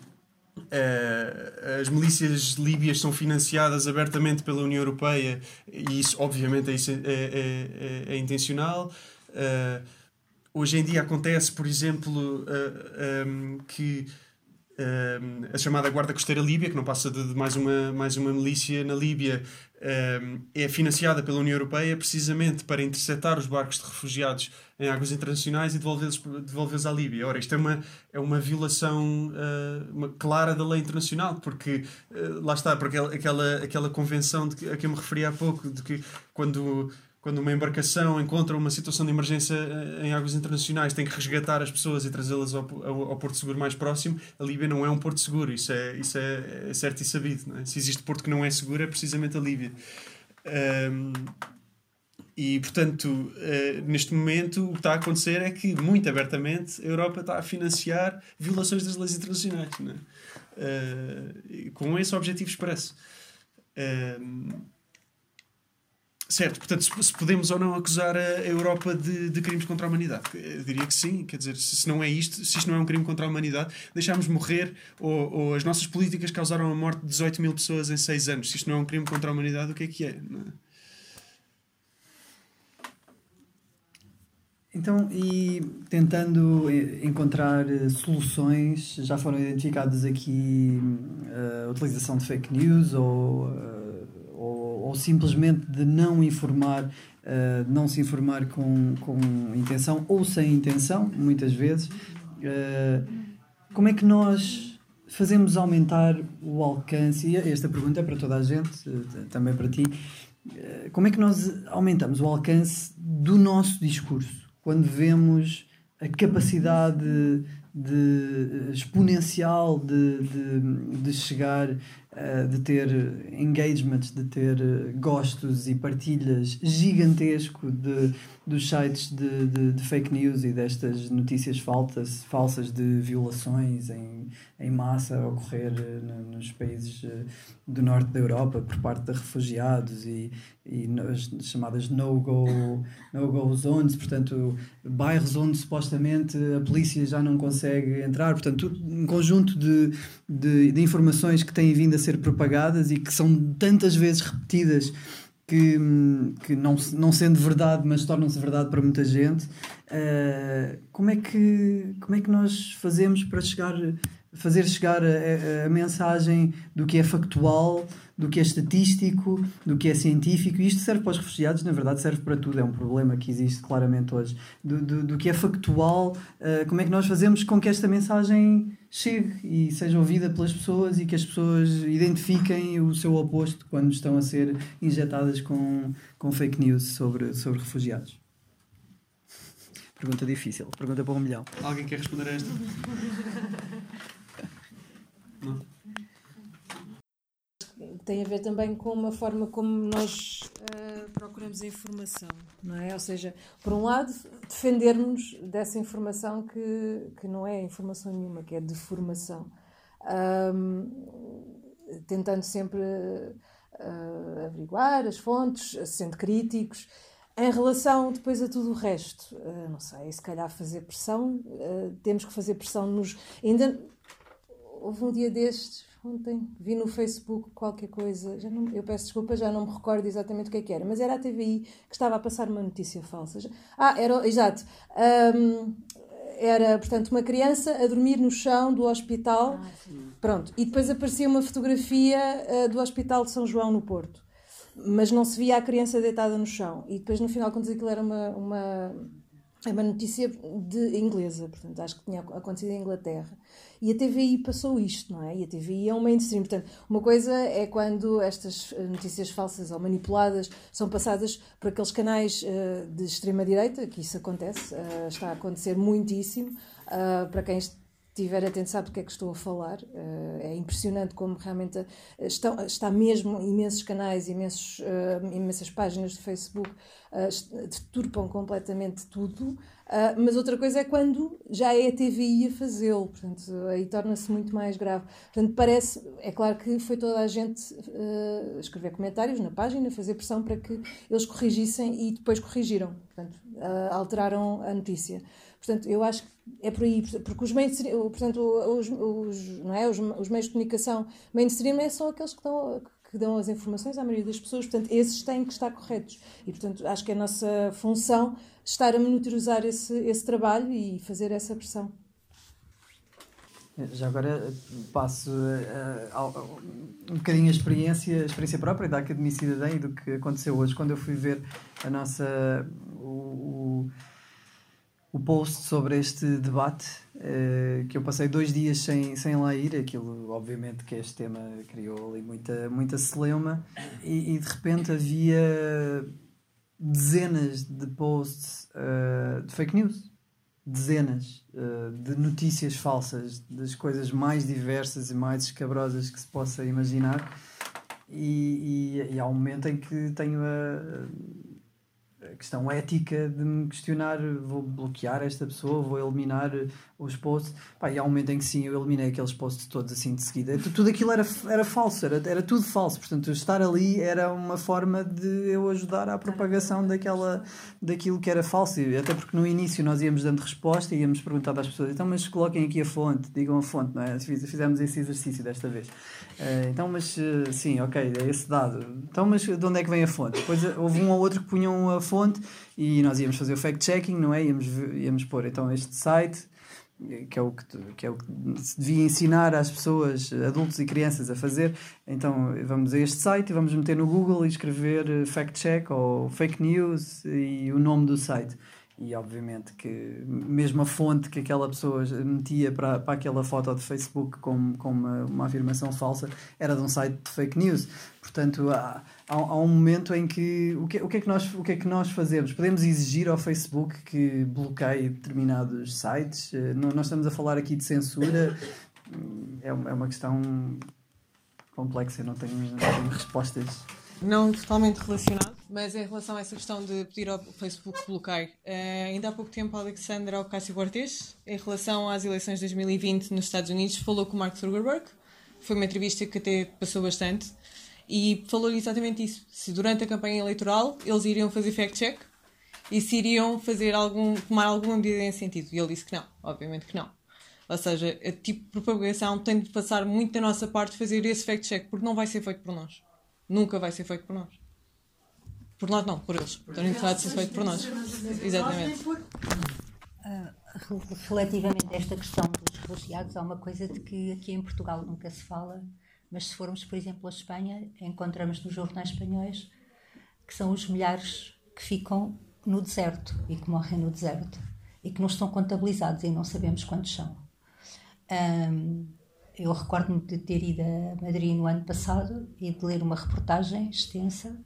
Speaker 2: Uh, eh, as milícias líbias são financiadas abertamente pela União Europeia e isso, obviamente, é, é, é, é intencional. Uh, Hoje em dia acontece, por exemplo, uh, eh, um, ehm, que uh, a chamada Guarda Costeira Líbia, que não passa de, de mais, uma, mais uma milícia na Líbia, uh, é financiada pela União Europeia precisamente para interceptar os barcos de refugiados em águas internacionais e devolvê-los devolvê à Líbia. Ora, isto é uma, é uma violação uma clara da lei internacional, porque lá está, porque aquela, aquela convenção de que, a que eu me referi há pouco, de que quando quando uma embarcação encontra uma situação de emergência eh, em águas internacionais, tem que resgatar as pessoas e trazê-las ao, ao, ao, porto seguro mais próximo, a Líbia não é um porto seguro, isso é, isso é, é certo e sabido. É? Se existe porto que não é seguro, é precisamente a Líbia. Um, e, portanto, uh, neste momento, o que está a acontecer é que, muito abertamente, a Europa está a financiar violações das leis internacionais. Uh, com esse objetivo expresso. Uh, Certo, portanto, se podemos ou não acusar a Europa de, de, crimes contra a humanidade? Eu diria que sim, quer dizer, se não é isto, se isto não é um crime contra a humanidade, deixámos morrer, ou, ou as nossas políticas causaram a morte de 18 mil pessoas em 6 anos. Se isto não é um crime contra a humanidade, o que é que é? é?
Speaker 1: Então, e tentando encontrar eh, soluções, já foram identificadas aqui eh, a utilização de fake news ou uh, ou simplesmente de não informar, uh, não se informar com, com intenção ou sem intenção, muitas vezes. Uh, como é que nós fazemos aumentar o alcance? E esta pergunta é para toda a gente, eh, também para ti. Como é que nós aumentamos o alcance do nosso discurso quando vemos a capacidade de, exponencial de, de, de chegar eh, de ter engagements, de ter eh, gostos e partilhas gigantesco de, dos sites de, de, de, fake news e destas notícias faltas, falsas de violações em, em massa a ocorrer eh, nos países do norte da Europa por parte de refugiados e, e as chamadas no-go no -go zones, portanto, bairros onde supostamente a polícia já não consegue entrar, portanto, um conjunto de, de, de informações que têm vindo a ser propagadas e que são tantas vezes repetidas que, que não, não sendo verdade, mas tornam-se verdade para muita gente. Uh, como, é que, como é que nós fazemos para chegar, fazer chegar a, a, mensagem do que é factual? do que é estatístico, do que é científico, e isto serve para os refugiados, na verdade serve para tudo, é um problema que existe claramente hoje, do, do, do que é factual, uh, como é que nós fazemos com que esta mensagem chegue e seja ouvida pelas pessoas e que as pessoas identifiquem o seu oposto quando estão a ser injetadas com, com fake news sobre, sobre refugiados. Pergunta difícil, pergunta para um milhão.
Speaker 2: Alguém quer responder a esta? Não?
Speaker 3: Tem a ver também com uma forma como nós uh, procuramos a informação, não é? Ou seja, por um lado, defendermos dessa informação que, que não é informação nenhuma, que é deformação. Um, tentando sempre uh, averiguar as fontes, sendo críticos. Em relação depois a tudo o resto, uh, não sei, se calhar fazer pressão, temos que fazer pressão nos. Ainda houve um dia destes, ontem vi no Facebook qualquer coisa, já não, eu peço desculpa, já não me recordo exatamente o que é que era, mas era a TVI que estava a passar uma notícia falsa. Ah, era, exato. Um, era, portanto, uma criança a dormir no chão do hospital.
Speaker 5: Ah,
Speaker 3: Pronto. E depois aparecia uma fotografia uh, do Hospital de São João no Porto. Mas não se via a criança deitada no chão. E depois, no final, quando dizia que aquilo era uma, uma, uma notícia de inglesa, portanto, acho que tinha acontecido em Inglaterra. E a TVI passou isto, não é? E a TVI é um mainstream. Portanto, uma coisa é quando estas notícias falsas ou manipuladas são passadas por aqueles canais uh, de extrema-direita, que isso acontece, uh, está a acontecer muitíssimo. Para quem estiver atento sabe do que é que estou a falar. Uh, é impressionante como realmente estão, está mesmo imensos canais, imensos, uh, imensas páginas de Facebook deturpam completamente tudo. Mas outra coisa é quando já é a TVI a fazê-lo, portanto, aí torna-se muito mais grave. Portanto, parece, é claro que foi toda a gente escrever comentários na página, fazer pressão para que eles corrigissem e depois corrigiram, portanto, alteraram a notícia. Portanto, eu acho que é por aí, porque os meios, portanto, os, os, não é, os, os meios de comunicação mainstream é são aqueles que estão que dão as informações à maioria das pessoas, portanto, esses têm que estar corretos. E, portanto, acho que é a nossa função estar a monitorizar esse, esse trabalho e fazer essa pressão.
Speaker 1: Já agora passo uh, um bocadinho a experiência, a experiência própria da Academia Cidadã e do que aconteceu hoje, quando eu fui ver a nossa. o, o o post sobre este debate, uh, que eu passei dois dias sem, sem lá ir, aquilo obviamente que este tema criou ali muita, muita celeuma, e, e de repente havia dezenas de posts uh, de fake news, dezenas uh, de notícias falsas, das coisas mais diversas e mais escabrosas que se possa imaginar, e, e, e há um momento em que tenho a questão ética de me questionar, vou bloquear esta pessoa, vou eliminar os posts. Pá, e há um momento em que sim, eu eliminei aqueles posts todos assim de seguida. Tudo aquilo era, era falso, era, era tudo falso. Portanto, estar ali era uma forma de eu ajudar à propagação daquela, daquilo que era falso. Até porque no início nós íamos dando resposta e íamos perguntar às pessoas, então, mas coloquem aqui a fonte, digam a fonte, não é? Fizemos esse exercício desta vez. Uh, então, mas uh, sim, ok, é esse dado. Então, mas de onde é que vem a fonte? Depois eh, houve um ou outro que punham a fonte e nós íamos fazer o fact-checking, não é? Íamos, íamos pôr então este site, que é, o que, que é o que se devia ensinar às pessoas, adultos e crianças a fazer. Então vamos a este site e vamos meter no Google e escrever fact-check ou fake news e o nome do site e obviamente que mesmo a fonte que aquela pessoa metia para, para aquela foto de Facebook com, com uma, uma afirmação falsa era de um site de fake news. Portanto, há, há, há, um momento em que o que, o, que é que nós, o que é que nós fazemos? Podemos exigir ao Facebook que bloqueie determinados sites? Eh, não, nós estamos a falar aqui de censura, é, é uma questão complexa, não tenho, não tenho respostas.
Speaker 7: Não totalmente relacionado mas em relação a essa questão de pedir ao Facebook bloqueio, uh, ainda há pouco tempo a Alexandra Ocasio-Cortez, em relação às eleições de 2020 nos Estados Unidos, falou com Mark Zuckerberg. Foi uma entrevista que até passou bastante. E falou exatamente isso. Se durante a campanha eleitoral eles iriam fazer fact-check e se iriam fazer algum, tomar alguma medida nesse sentido. E ele disse que não, obviamente que não. Ou seja, a tipo de propagação tem de passar muito da nossa parte fazer esse fact-check, porque não vai ser feito por nós. Nunca vai ser feito por nós. Por nós não, por eles. Estão interessados a ser feito por nós. Exatamente.
Speaker 5: Uh, relativamente a esta questão dos refugiados, há uma coisa de que aqui em Portugal nunca se fala, mas se formos, por exemplo, a Espanha, encontramos nos jornais espanhóis que são os milhares que ficam no deserto e que morrem no deserto e que não estão contabilizados e não sabemos quantos são. Um, eu recordo-me de ter ido a Madrid no ano passado e de ler uma reportagem extensa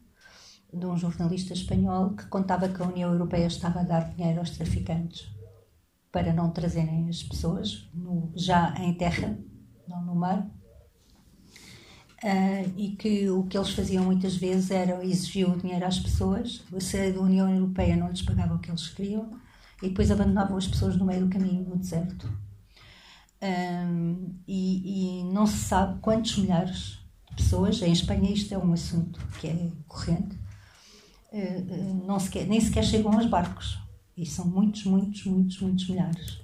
Speaker 5: de um jornalista espanhol que contava que a União Europeia estava a dar dinheiro aos traficantes para não trazerem as pessoas no, já em terra, não no mar. Uh, e que o que eles faziam muitas vezes era exigir o dinheiro às pessoas, se a União Europeia não lhes pagava o que eles queriam, e depois abandonavam as pessoas no meio do caminho no deserto. Um, e, e, não se sabe quantos milhares de pessoas, em Espanha isto é um assunto que é corrente, não sequer, nem sequer chegam aos barcos. E são muitos, muitos, muitos, muitos milhares.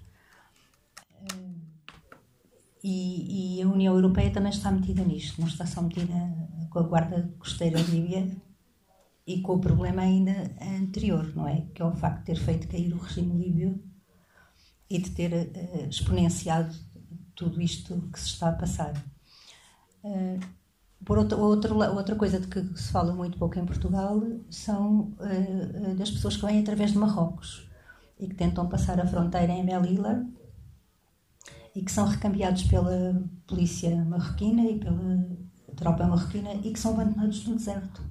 Speaker 5: Eh, e, e, a União Europeia também está metida nisto, não está só metida com a Guarda Costeira Líbia e com o problema ainda anterior, não é? Que é o facto de ter feito cair o regime líbio e de ter uh, exponenciado tudo isto que se está a passar. Uh, por outra, outra, outra coisa de que se fala muito pouco em Portugal são uh, das pessoas que vêm através de Marrocos e que tentam passar a fronteira em Melilla e que são recambiados pela polícia marroquina e pela tropa marroquina e que são abandonados no deserto.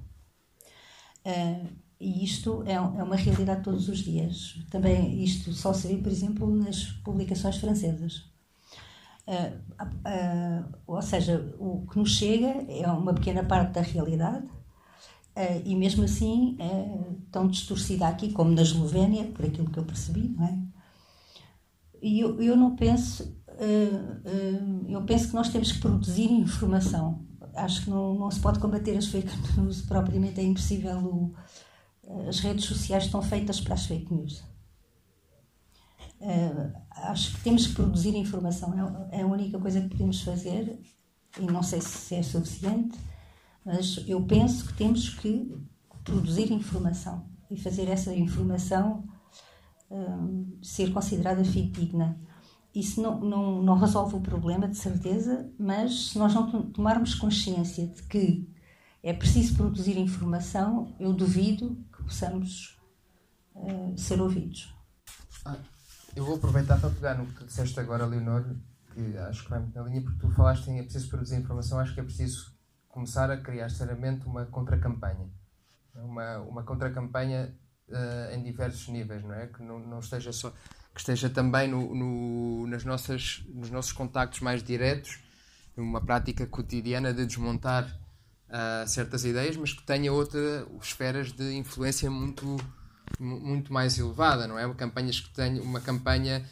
Speaker 5: Uh, e isto é, é, uma realidade todos os dias. Também isto só se vê, por exemplo, nas publicações francesas. Uh, uh, ou seja, o que nos chega é uma pequena parte da realidade e mesmo assim é tão distorcida aqui como na Eslovénia, por aquilo que eu percebi, não é? E eu, eu não penso, eu penso que nós temos que produzir informação. Acho que não, não se pode combater as fake news propriamente, é impossível o, as redes sociais estão feitas para as fake news. Uh, acho que temos que produzir informação, é, é a única coisa que podemos fazer, e não sei se é suficiente, mas eu penso que temos que produzir informação e fazer essa informação uh, ser considerada fidedigna. Isso não, não, não resolve o problema, de certeza, mas se nós não tomarmos consciência de que é preciso produzir informação, eu duvido possamos uh, ser ouvidos.
Speaker 4: Ah, eu vou aproveitar para pegar no que tu disseste agora, Leonor, que acho que vai muito na linha, porque tu falaste em é preciso produzir informação, acho que é preciso começar a criar seriamente uma contracampanha. Uma, uma contracampanha uh, em diversos níveis, não é? Que não, não esteja só que esteja também no, no, nas nossas, nos nossos contactos mais diretos, numa prática cotidiana de desmontar uh, certas ideias, mas que tenha outras esferas de influência muito, muito mais elevada, não é? Campanhas que tenham uma campanha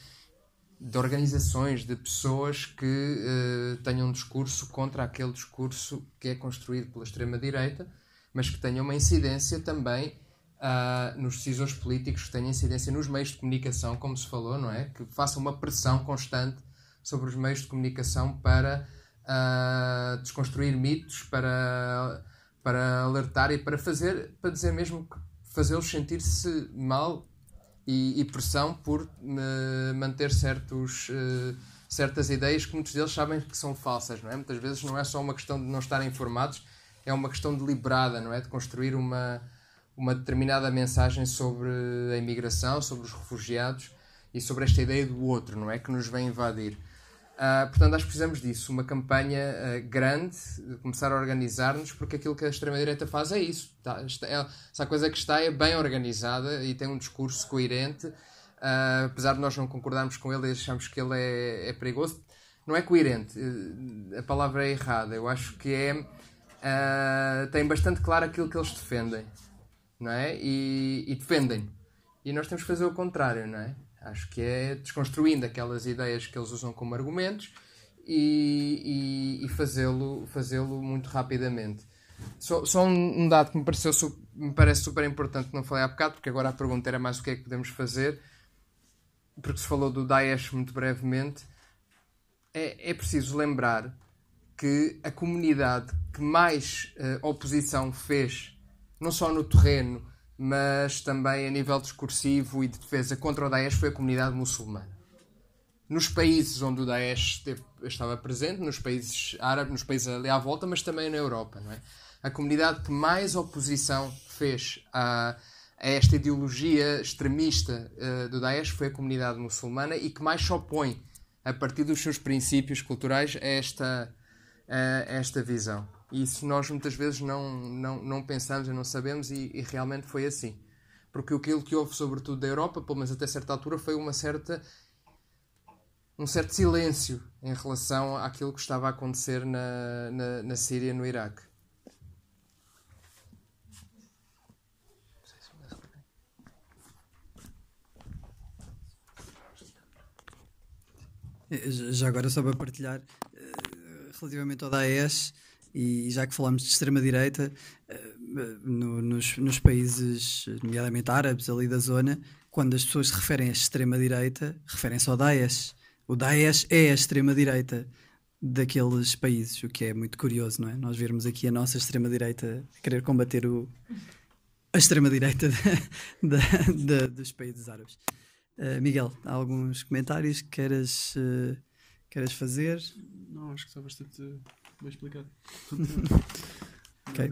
Speaker 4: de organizações, de pessoas que uh, tenham um discurso contra aquele discurso que é construído pela extrema-direita, mas que tenham uma incidência também uh, nos decisores políticos, que tenham incidência nos meios de comunicação, como se falou, não é? Que façam uma pressão constante sobre os meios de comunicação para uh, desconstruir mitos, para, para alertar e para fazer, para dizer mesmo que fazê-los sentir-se mal e, e, pressão por uh, manter certos, uh, certas ideias que muitos deles sabem que são falsas, não é? Muitas vezes não é só uma questão de não estarem informados, é uma questão deliberada, não é? De construir uma, uma determinada mensagem sobre a imigração, sobre os refugiados e sobre esta ideia do outro, não é? Que nos vem invadir. Uh, portanto, acho que precisamos disso, uma campanha uh, grande, começar a organizar-nos, porque aquilo que a extrema-direita faz é isso. Tá, é, essa coisa que está é bem organizada e tem um discurso coerente, uh, apesar de nós não concordarmos com ele e achamos que ele é, é perigoso. Não é coerente, a palavra é errada. Eu acho que é. tem bastante claro aquilo que eles defendem, não é? E, e defendem. E nós temos que fazer o contrário, não é? Acho que é desconstruindo aquelas ideias que eles usam como argumentos e, e, e fazê-lo fazê muito rapidamente. Só, só um, dado que me, pareceu, me parece super importante não falei há bocado, porque agora a pergunta era mais o que é que podemos fazer, porque se falou do Daesh muito brevemente. É, é preciso lembrar que a comunidade que mais uh, oposição fez, não só no terreno, mas também a nível discursivo e de defesa contra o Daesh foi a comunidade muçulmana. Nos países onde o Daesh esteve, estava presente, nos países árabes, nos países ali à volta, mas também na Europa, não é? A comunidade que mais oposição fez a, a esta ideologia extremista uh, do Daesh foi a comunidade muçulmana e que mais se opõe, a partir dos seus princípios culturais, a esta, a esta visão. E isso nós muitas vezes não, não, não pensamos e não sabemos, e, e realmente foi assim. Porque aquilo que houve, sobretudo da Europa, pelo menos até certa altura, foi uma certa um certo silêncio em relação àquilo que estava a acontecer na, na, na Síria no Iraque.
Speaker 1: Já agora, só para partilhar, eh, relativamente ao Daesh, e já que falamos de extrema-direita, eh, no, nos, nos, países, nomeadamente árabes, ali da zona, quando as pessoas se referem à extrema-direita, referem-se ao Daesh. O Daesh é a extrema-direita daqueles países, o que é muito curioso, não é? Nós vermos aqui a nossa extrema-direita querer combater o, a extrema-direita dos países árabes. Uh, Miguel, há alguns comentários que queiras, uh, queiras fazer?
Speaker 2: Não, acho que está bastante bem explicado.
Speaker 1: ok.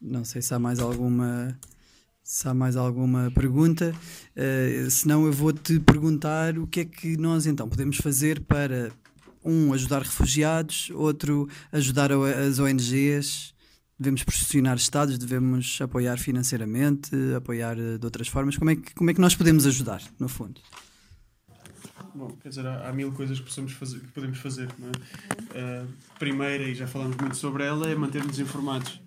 Speaker 1: Não sei se há mais alguma se há mais alguma pergunta, uh, senão eu vou-te perguntar o que é que nós então podemos fazer para um ajudar refugiados, outro ajudar as ONGs. Devemos pressionar Estados, devemos apoiar financeiramente, apoiar eh, de outras formas. Como é que, como é que nós podemos ajudar, no fundo?
Speaker 2: Bom, quer dizer, há, há mil coisas que, possamos fazer, que podemos fazer. Não é? Uh, primeira, e já falamos muito sobre ela, é manter-nos informados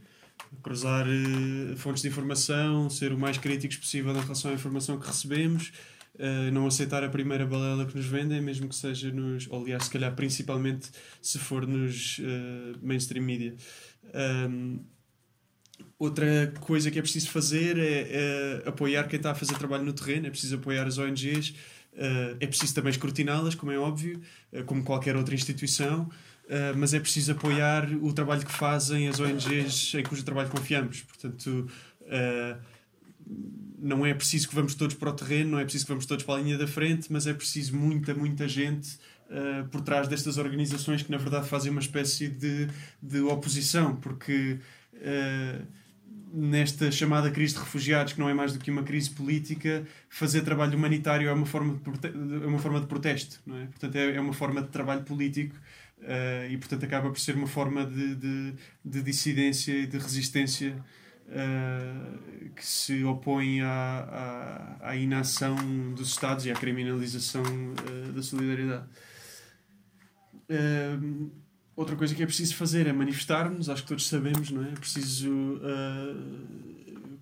Speaker 2: cruzar uh, fontes de informação, ser o mais críticos possível em relação à informação que recebemos, uh, não aceitar a primeira balela que nos vendem, mesmo que seja nos, ou aliás, se calhar principalmente se for nos uh, mainstream media. Um, outra coisa que é preciso fazer é, é, apoiar quem está a fazer trabalho no terreno, é preciso apoiar as ONGs, é preciso também escrutiná-las, como é óbvio, como qualquer outra instituição. Uh, mas é preciso apoiar o trabalho que fazem as ONGs em cujo trabalho confiamos. Portanto, uh, não é preciso que vamos todos para o terreno, não é preciso que vamos todos para a linha da frente, mas é preciso muita, muita gente uh, por trás destas organizações que, na verdade, fazem uma espécie de, de oposição, porque nesta chamada crise de refugiados, que não é mais do que uma crise política, fazer trabalho humanitário é uma forma de, é uma forma de protesto, não é? Portanto, é, é uma forma de trabalho político Uh, e portanto acaba por ser uma forma de, de, de dissidência e de resistência uh, que se opõe à, à, à, inação dos Estados e à criminalização uh, da solidariedade. Outra coisa que é preciso fazer é manifestar-nos, acho que todos sabemos, não é? É preciso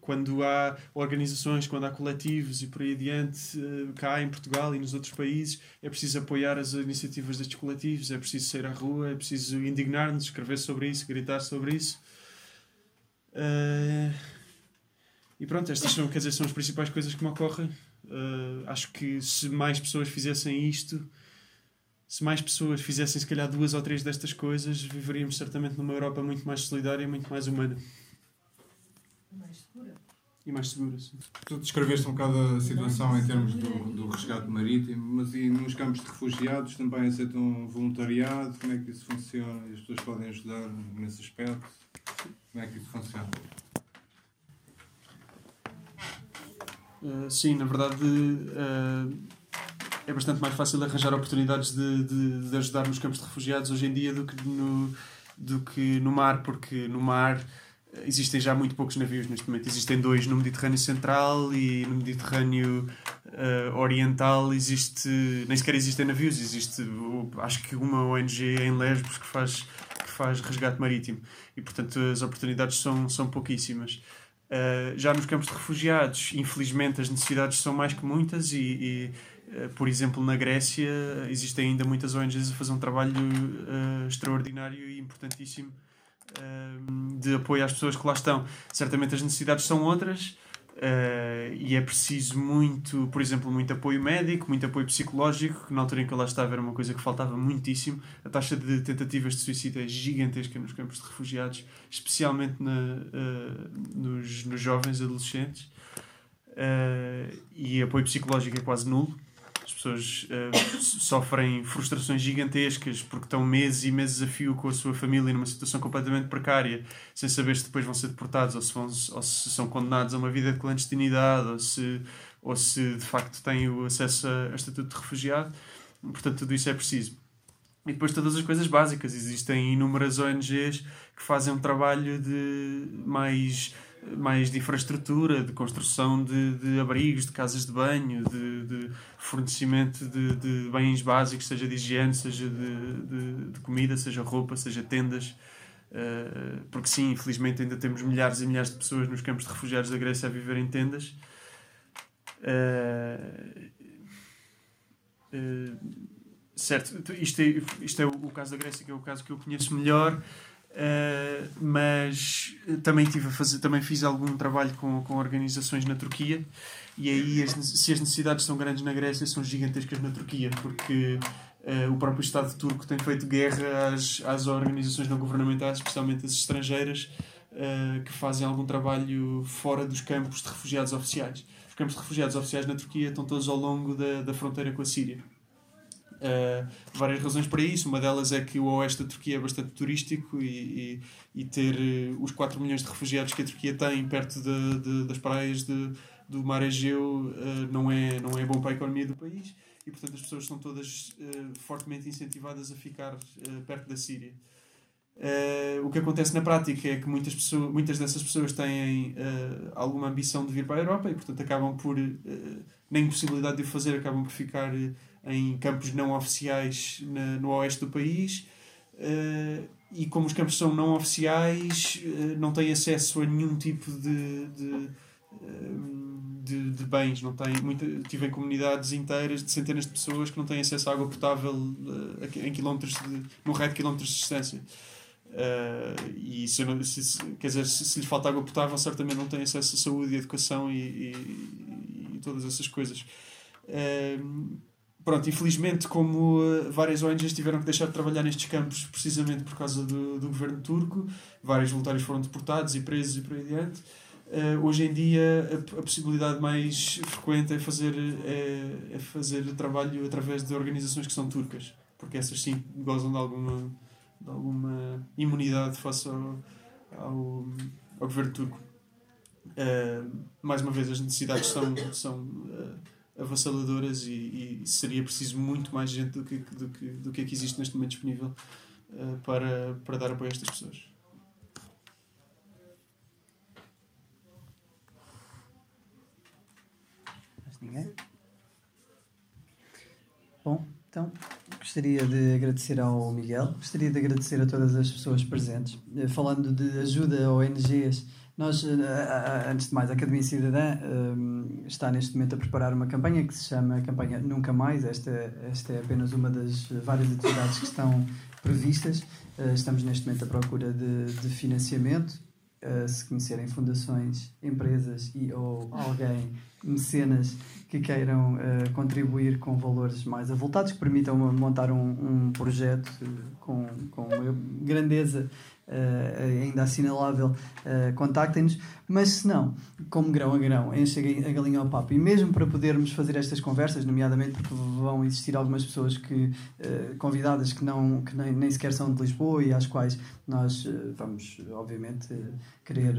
Speaker 2: quando há organizações, quando há coletivos e por aí adiante, eh, cá em Portugal e nos outros países, é preciso apoiar as iniciativas destes coletivos, é preciso sair à rua, é preciso indignar-nos, escrever sobre isso, gritar sobre isso. Uh, e pronto, estas são, quer dizer, são as principais coisas que me ocorrem. Uh, acho que se mais pessoas fizessem isto, se mais pessoas fizessem se calhar duas ou três destas coisas, viveríamos certamente numa Europa muito mais solidária e muito mais humana e mais seguras.
Speaker 8: Tu descreveste um bocado a situação em termos do, do resgate marítimo, mas e nos campos de refugiados também aceitam voluntariado? Como é que isso funciona? As pessoas podem ajudar nesse aspecto? Como é que isso funciona?
Speaker 2: Uh, sim, na verdade uh, é bastante mais fácil arranjar oportunidades de, de, de, ajudar nos campos de refugiados hoje em dia do que no, do que no mar, porque no mar existem já muito poucos navios neste momento. Existem dois no Mediterrâneo Central e no Mediterrâneo uh, Oriental existe nem sequer existem navios. Existe acho que uma ONG em Lesbos que faz que faz resgate marítimo e portanto as oportunidades são são pouquíssimas. Uh, já nos campos de refugiados, infelizmente as necessidades são mais que muitas e, e por exemplo na Grécia existem ainda muitas ONGs a fazer um trabalho extraordinário e importantíssimo de apoio às pessoas que lá estão. Certamente as necessidades são outras uh, e é preciso muito, por exemplo, muito apoio médico, muito apoio psicológico, que na altura em que eu lá estava era uma coisa que faltava muitíssimo. A taxa de tentativas de suicídio é gigantesca nos campos de refugiados, especialmente na, uh, nos, nos jovens adolescentes. Uh, e apoio psicológico é quase nulo as pessoas uh, sofrem frustrações gigantescas porque estão meses e meses a fio com a sua família numa situação completamente precária, sem saber se depois vão ser deportados ou se, vão, ou se são condenados a uma vida de clandestinidade ou se, ou se de facto têm o acesso a, a estatuto de refugiado. Portanto, tudo isso é preciso. E depois todas as coisas básicas. Existem inúmeras ONGs que fazem um trabalho de mais mais de infraestrutura, de construção de, de abrigos, de casas de banho, de, de fornecimento de, de, bens básicos, seja de higiene, seja de, comida, seja roupa, seja tendas. Uh, porque sim, infelizmente ainda temos milhares e milhares de pessoas nos campos de refugiados da Grécia a viver em tendas. Uh, uh, certo, isto é, isto é o caso da Grécia, que é o caso que eu conheço melhor. Uh, mas também tive a fazer também fiz algum trabalho com, com organizações na Turquia e aí as, se as necessidades são grandes na Grécia são gigantescas na Turquia porque uh, o próprio Estado turco tem feito guerra às, às organizações não governamentais especialmente as estrangeiras uh, que fazem algum trabalho fora dos campos de refugiados oficiais. Os campos de refugiados oficiais na Turquia estão todos ao longo da, da fronteira com a Síria. Uh, várias razões para isso. Uma delas é que o oeste da Turquia é bastante turístico e, e, e ter uh, os 4 milhões de refugiados que a Turquia tem perto de, de, das praias de, do mar Egeu uh, não, é, não é bom para a economia do país e, portanto, as pessoas estão todas fortemente incentivadas a ficar perto da Síria. o que acontece na prática é que muitas, pessoas, muitas dessas pessoas têm alguma ambição de vir para a Europa e, portanto, acabam por, nem possibilidade de o fazer, acabam por ficar em campos não oficiais na, no oeste do país. Uh, e como os campos são não oficiais, uh, não têm acesso a nenhum tipo de, de, uh, de, de, bens. Não têm, muita, tive comunidades inteiras de centenas de pessoas que não têm acesso a água potável em quilómetros de, num raio de quilómetros de distância. e se, se, quer dizer, se, se lhes falta água potável, certamente não têm acesso a saúde e educação e, e, e todas essas coisas. Pronto, infelizmente, como uh, várias ONGs tiveram que deixar de trabalhar nestes campos precisamente por causa do, do governo turco, vários voluntários foram deportados e presos e por aí adiante. Uh, hoje em dia a, a, possibilidade mais frequente é fazer, é, é, fazer trabalho através de organizações que são turcas, porque essas sim gozam de alguma, de alguma imunidade face ao, ao, ao governo turco. Uh, mais uma vez, as necessidades são, são avassaladoras e, e, seria preciso muito mais gente do que, do que, do que, é que existe neste momento disponível uh, para, para dar apoio a estas pessoas.
Speaker 1: Mais ninguém? Bom, então gostaria de agradecer ao Miguel, gostaria de agradecer a todas as pessoas presentes. Eh, falando de ajuda a ONGs nós, eh, antes de mais, a Academia Cidadã está neste momento a preparar uma campanha que se chama Campanha Nunca Mais. Esta, esta é apenas uma das várias atividades que estão previstas. Eh, estamos neste momento à procura de, de financiamento. Eh, se conhecerem fundações, empresas e ou alguém, mecenas, que queiram contribuir com valores mais avultados, que permitam montar um, um projeto com, com grandeza uh, ainda assinalável, uh, contactem-nos. Mas se não, como grão a grão, enche a galinha ao papo. E mesmo para podermos fazer estas conversas, nomeadamente porque vão existir algumas pessoas que, uh, convidadas que, não, que nem, nem sequer são de Lisboa e às quais nós vamos, obviamente, querer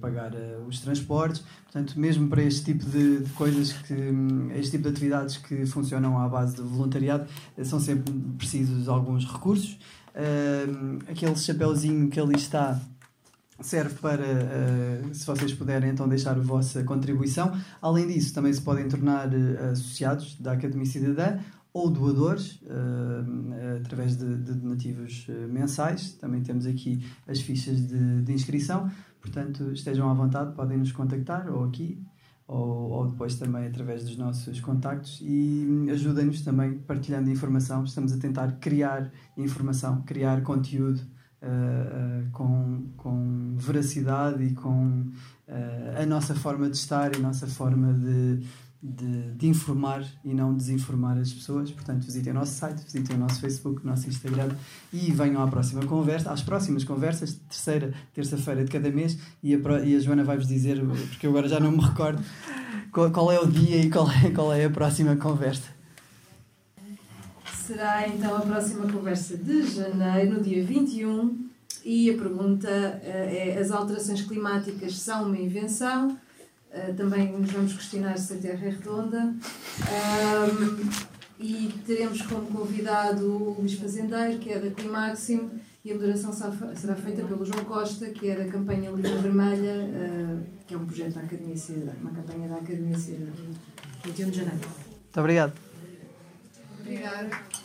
Speaker 1: pagar os transportes. Portanto, mesmo para este tipo de, de coisas, que, um, este tipo de atividades que funcionam à base de voluntariado, são sempre precisos alguns recursos. Aquele chapéuzinho que ali está serve para, uh, se vocês puderem então deixar a vossa contribuição. Além disso, também se podem tornar uh, associados da Academia Cidadã ou doadores através de, de donativos mensais. Também temos aqui as fichas de, de inscrição. Portanto, estejam à vontade, podem nos contactar ou aqui ou, ou depois também através dos nossos contactos e ajudem-nos também partilhando informação. Estamos a tentar criar informação, criar conteúdo uh, uh, com, com veracidade e com uh, a nossa forma de estar e a nossa forma de de, de, informar e não desinformar as pessoas. Portanto, visitem o nosso site, visitem o nosso Facebook, o nosso Instagram e venham à próxima conversa, às próximas conversas, terceira terça-feira de cada mês. E a, e a Joana vai-vos dizer, porque eu agora já não me recordo, qual, qual é o dia e qual é, qual é a próxima conversa.
Speaker 3: Será então a próxima conversa de janeiro, no dia 21. E a pergunta eh, é: as alterações climáticas são uma invenção? Eh, também nos vamos questionar se a Terra é redonda. Um, e teremos como convidado o Luís Fazendeiro, que é da Climáximo, e a moderação será feita pelo João Costa, que é da campanha Linha Vermelha, uh, que é um projeto da Academia Cidadã, uma campanha da Academia Cidadã, 21 de janeiro.
Speaker 1: Muito obrigado.
Speaker 3: Obrigada.